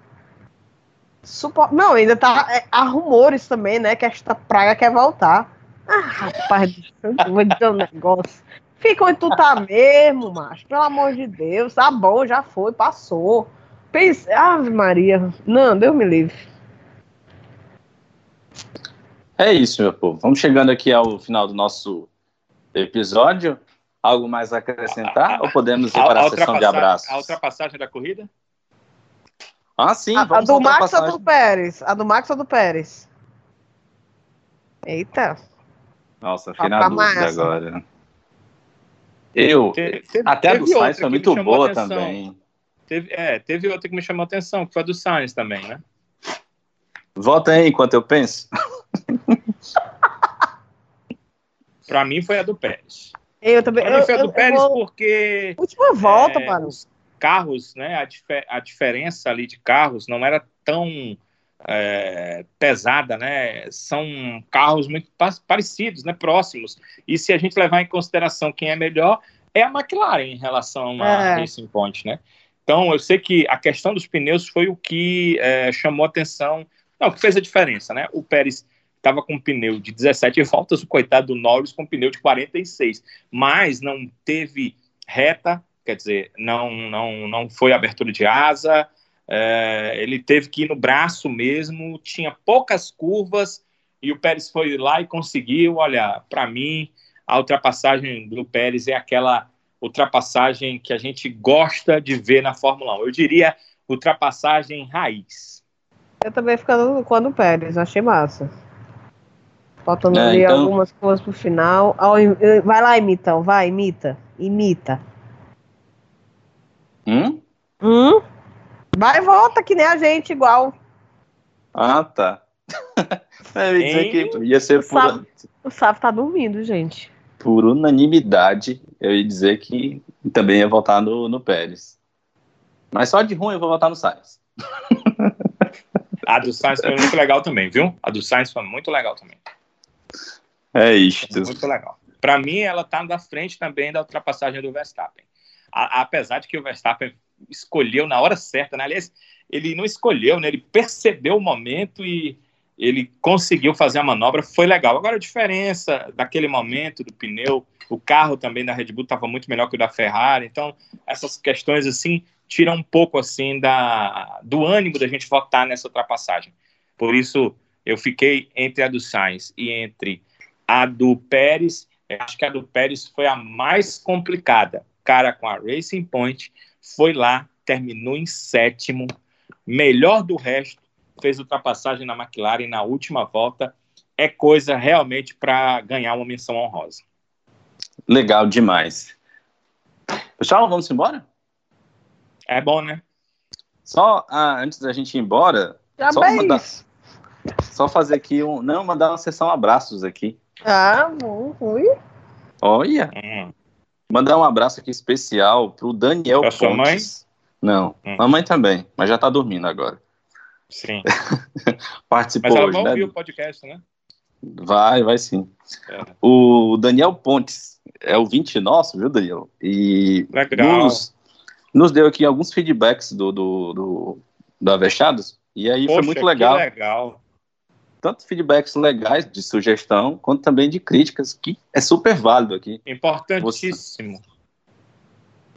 Supor... Não, ainda tá. É, há rumores também, né? Que esta praia quer voltar. Ah, rapaz, (laughs) vou dizer um negócio. Fica onde tu tá mesmo, macho. Pelo amor de Deus. Tá bom, já foi, passou. Pense... Ave Maria. Não, Deus me livre. É isso, meu povo. Vamos chegando aqui ao final do nosso episódio. Algo mais a acrescentar ou podemos ir para a, a sessão de abraços? A ultrapassagem da corrida? Ah, sim. A, a do Max ou do Pérez? A do Max ou do Pérez? Eita. Nossa, fiquei na dúvida agora. Eu, teve, até a do Sainz foi muito boa atenção. também. Teve, é, teve outra que me chamou a atenção, que foi a do Sainz também, né? Volta aí enquanto eu penso. (laughs) Para mim foi a do Pérez. Eu também. Pra mim foi a do eu, Pérez eu porque. Última volta, é, mano. Os carros, né? A, dif a, diferença ali de carros não era tão é, pesada, né? São carros muito parecidos, né? Próximos. E se a gente levar em consideração quem é melhor, é a McLaren em relação a é. Racing Point, né? Então, eu sei que a questão dos pneus foi o que é, chamou atenção, não, o que fez a diferença, né? O Pérez estava com um pneu de 17 voltas, o coitado do Norris com um pneu de 46, mas não teve reta, quer dizer, não, não, não foi abertura de asa, é, ele teve que ir no braço mesmo, tinha poucas curvas e o Pérez foi lá e conseguiu. Olha, para mim, a ultrapassagem do Pérez é aquela ultrapassagem que a gente gosta de ver na Fórmula 1. Eu diria ultrapassagem raiz. Eu também ficando com a do Pérez, achei massa. Faltando é, então... algumas coisas pro final. Vai lá, imitão, vai, imita. Imita. Hum? Hum? Vai e volta, que nem a gente, igual. Ah, tá. Eu ia dizer que ia ser o por... o Sávio tá dormindo, gente. Por unanimidade, eu ia dizer que também ia votar no, no Pérez. Mas só de ruim eu vou votar no Sainz. (laughs) A do Sainz foi muito legal também, viu? A do Sainz foi muito legal também. É isto. Muito legal. Para mim, ela está na frente também da ultrapassagem do Verstappen. A, apesar de que o Verstappen escolheu na hora certa, né? Aliás, ele não escolheu, né? Ele percebeu o momento e ele conseguiu fazer a manobra, foi legal. Agora, a diferença daquele momento do pneu, o carro também da Red Bull estava muito melhor que o da Ferrari, então essas questões assim tiram um pouco assim da, do ânimo da gente votar nessa ultrapassagem. Por isso, eu fiquei entre a do Sainz e entre a do Pérez, Eu acho que a do Pérez foi a mais complicada. Cara com a Racing Point, foi lá, terminou em sétimo, melhor do resto, fez ultrapassagem na McLaren na última volta. É coisa realmente para ganhar uma menção honrosa. Legal demais. Pessoal, vamos embora? É bom, né? Só ah, antes da gente ir embora, Já só, mandar, só fazer aqui um. Não, mandar uma sessão abraços aqui. Ah, bom, fui. Olha, Hum. Mandar um abraço aqui especial pro Daniel Pra sua Pontes. Não, Hum. mamãe também, mas já tá dormindo agora. Sim. (laughs) Participou Mas ela hoje, vai né? ouvir o podcast, né? Vai, vai sim. É. O Daniel Pontes é ouvinte nosso, viu, Daniel? E Legal. nos, nos deu aqui alguns feedbacks do, do, do, do Avechados, e aí foi Poxa, muito que legal. legal. Tanto feedbacks legais de sugestão, quanto também de críticas, que é super válido aqui. Importantíssimo.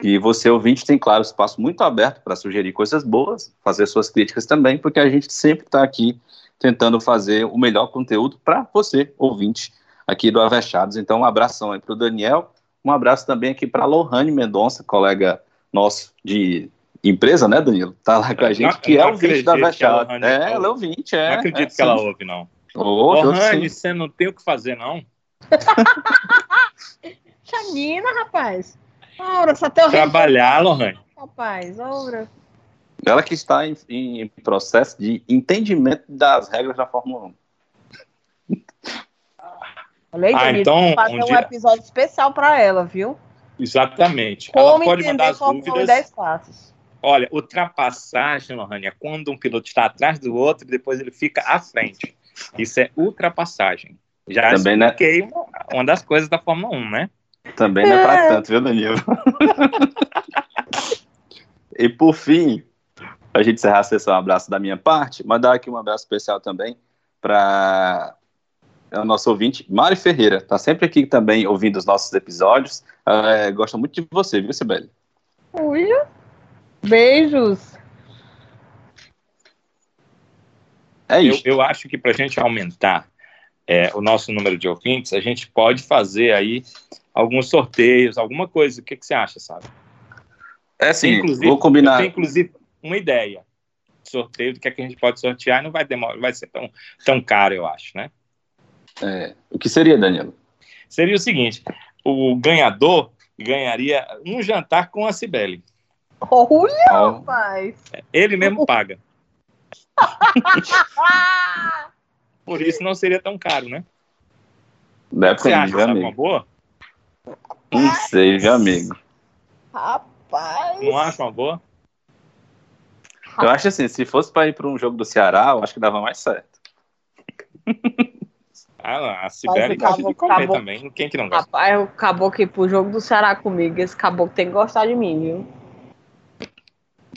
E você, ouvinte, tem, claro, espaço muito aberto para sugerir coisas boas, fazer suas críticas também, porque a gente sempre está aqui tentando fazer o melhor conteúdo para você, ouvinte, aqui do Avechados. Então, um abração aí para o Daniel, um abraço também aqui para a Lohane Mendonça, colega nosso de empresa, né, Danilo? Tá lá com a gente, Não- que é não ouvinte da acredito que a Avechados. Lohane É, ela é ouvinte, é. não acredito é, que ela sim. ouve, não. Lohane, sim. você não tem o que fazer, não? (laughs) Chanina, rapaz. Ora, só tem o Trabalhar, Lohane. rapaz. Ora. Ela que está em, em processo de entendimento das regras da Fórmula 1. Olha aí, Ah, Danilo, então, vou fazer um um, dia- episódio especial pra ela, viu? Exatamente. Como ela pode mandar entender as Fórmula 1 em dúvidas. 10 passos. Olha, ultrapassagem, Lohane, é quando um piloto está atrás do outro e depois ele fica à frente. Isso é ultrapassagem. Já Também, né? expliquei uma, uma das coisas da Fórmula 1, né? Também não é pra tanto, viu, Danilo? (laughs) e por fim, a gente encerrar a sessão, um abraço da minha parte, mandar aqui um abraço especial também para o nosso ouvinte, Mari Ferreira. Tá sempre aqui também ouvindo os nossos episódios. É, gosta muito de você, viu, Sibeli? Ui. Beijos. É Eu, isso. eu acho que para a gente aumentar é, o nosso número de ouvintes, a gente pode fazer aí alguns sorteios, alguma coisa. O que, que você acha, sabe? É sim, inclusive, vou Eu combinar. tenho, inclusive, uma ideia. Sorteio do que, é que a gente pode sortear e não vai demorar, vai ser tão, tão caro, eu acho, né? É, o que seria, Danilo? Seria o seguinte: o ganhador ganharia um jantar com a Cibele. Olha, Ó, rapaz. Ele mesmo paga. (laughs) Por isso não seria tão caro, né? Deve Você ser, acha sabe, uma amigo? boa? Não sei, viu, amigo? Rapaz. Não acha uma boa? Eu acho assim, se fosse para ir para um jogo do Ceará, eu acho que dava mais certo. (laughs) Ah, a Cibele o gosta de caboclo- comer caboclo- também. Quem que não gosta? Rapaz, o caboclo que ir pro jogo do Ceará comigo, esse caboclo tem que gostar de mim, viu?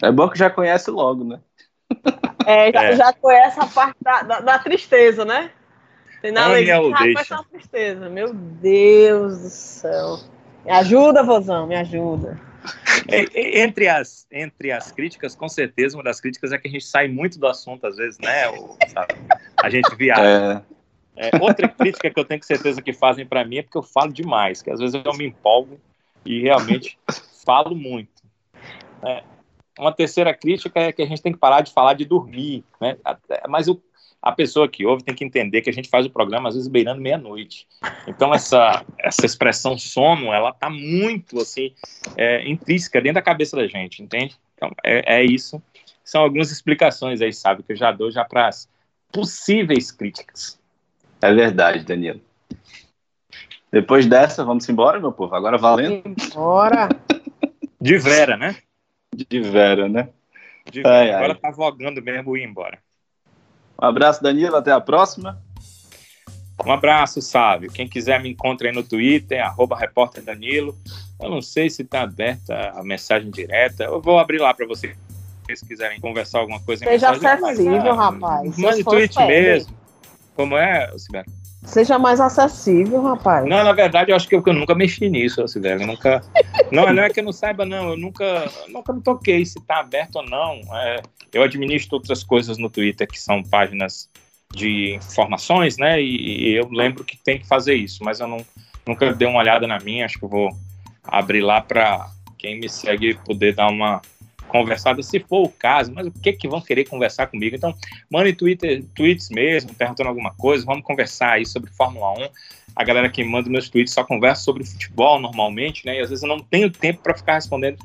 É bom que já conhece logo, né? É, já, É. já conhece a parte da, da, da tristeza, né? Tem na alegria, ou já deixa. conhece a tristeza. Meu Deus do céu. Me ajuda, vozão, me ajuda. E- Entre as, entre as críticas, com certeza, uma das críticas é que a gente sai muito do assunto, às vezes, né? o- sabe? A gente viaja. É, É, outra crítica que eu tenho certeza que fazem para mim é porque eu falo demais, que às vezes eu me empolgo e realmente falo muito. né? Uma terceira crítica é que a gente tem que parar de falar de dormir, né? Até- Mas o, a pessoa que ouve tem que entender que a gente faz o programa às vezes beirando meia-noite. Então essa, essa expressão sono, ela tá muito assim é, intrínseca dentro da cabeça da gente, entende? Então é, é isso. São algumas explicações aí, sabe, que eu já dou já para as possíveis críticas. é verdade, Danilo. Depois dessa, vamos embora, meu povo. Agora valendo Bora. De Vera, né? De Vera, né? De Vera. Ai, ai. Agora tá vogando mesmo ir embora. Um abraço, Danilo. Até a próxima. Um abraço, Sábio. Quem quiser me encontra aí no Twitter, arroba repórter Danilo. Eu não sei se tá aberta a mensagem direta. Eu vou abrir lá para vocês, se vocês quiserem conversar alguma coisa. em Seja acessível, mas, ah, rapaz. Mande tweet mesmo. Como é, Sibeli? Seja mais acessível, rapaz. Não, na verdade, eu acho que eu, que eu nunca mexi nisso, Sibeli. Eu nunca. (laughs) Não, não é que eu não saiba, não. Eu nunca, nunca me toquei se tá aberto ou não. É, eu administro outras coisas no Twitter que são páginas de informações, né? E, e eu lembro que tem que fazer isso, mas eu não, nunca dei uma olhada na minha, acho que eu vou abrir lá para quem me segue poder dar uma conversada, se for o caso, mas o que que vão querer conversar comigo? Então, mandem Twitter, tweets mesmo, perguntando alguma coisa, vamos conversar aí sobre Fórmula 1. A galera que manda meus tweets só conversa sobre futebol normalmente, né? E às vezes eu não tenho tempo para ficar respondendo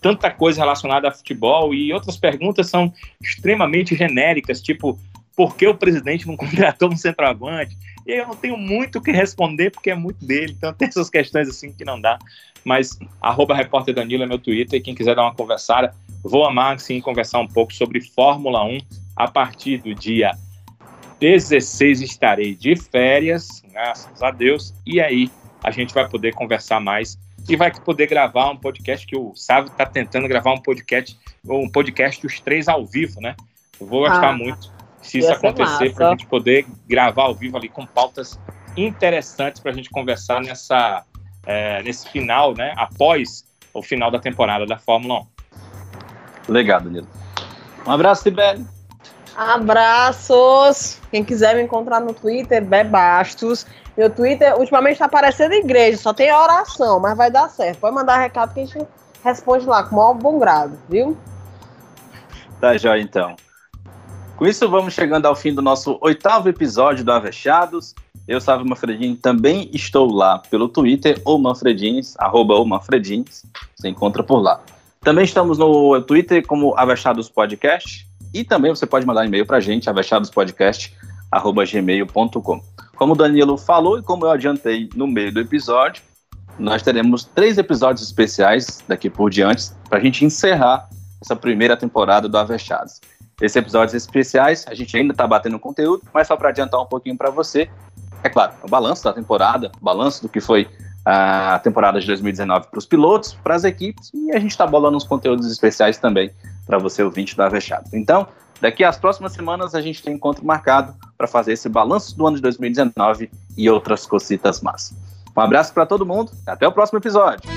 tanta coisa relacionada a futebol e outras perguntas são extremamente genéricas, tipo, por que o presidente não (laughs) contratou um centroavante? E eu não tenho muito o que responder porque é muito dele, então tem essas questões assim que não dá. Mas arroba repórter Danilo é meu Twitter. E quem quiser dar uma conversada, vou amar sim conversar um pouco sobre Fórmula 1 a partir do dia 16 estarei de férias, graças a Deus, e aí a gente vai poder conversar mais. E vai poder gravar um podcast que o Sávio está tentando gravar um podcast, um podcast os três ao vivo, né? Vou gostar ah, muito se isso acontecer para a gente poder gravar ao vivo ali com pautas interessantes para a gente conversar nessa é, nesse final, né? Após o final da temporada da Fórmula 1. Legal, Danilo. Um abraço, Sibeli. Abraços. Quem quiser me encontrar no Twitter, Bebastos. Meu Twitter ultimamente tá parecendo igreja, só tem oração, mas vai dar certo. Pode mandar recado que a gente responde lá com o maior bom grado, viu? Tá jóia então. Com isso, vamos chegando ao fim do nosso oitavo episódio do Avechados. Eu, Sávio Manfredini, também estou lá pelo Twitter, ou Manfredins, arroba ou Manfredins, você encontra por lá. Também estamos no Twitter como Avechados Podcast, e também você pode mandar e-mail para a gente, avechadospodcast.gmail.com. Como o Danilo falou e como eu adiantei no meio do episódio, nós teremos três episódios especiais daqui por diante para a gente encerrar essa primeira temporada do Avechados. Esses episódios especiais, a gente ainda está batendo conteúdo, mas só para adiantar um pouquinho para você, é claro, o balanço da temporada, o balanço do que foi a temporada de 2019 para os pilotos, para as equipes, e a gente está bolando uns conteúdos especiais também para você, ouvinte do Avechados. Então, Daqui às próximas semanas a gente tem encontro marcado para fazer esse balanço do ano de 2019 e outras cositas más. Um abraço para todo mundo até o próximo episódio.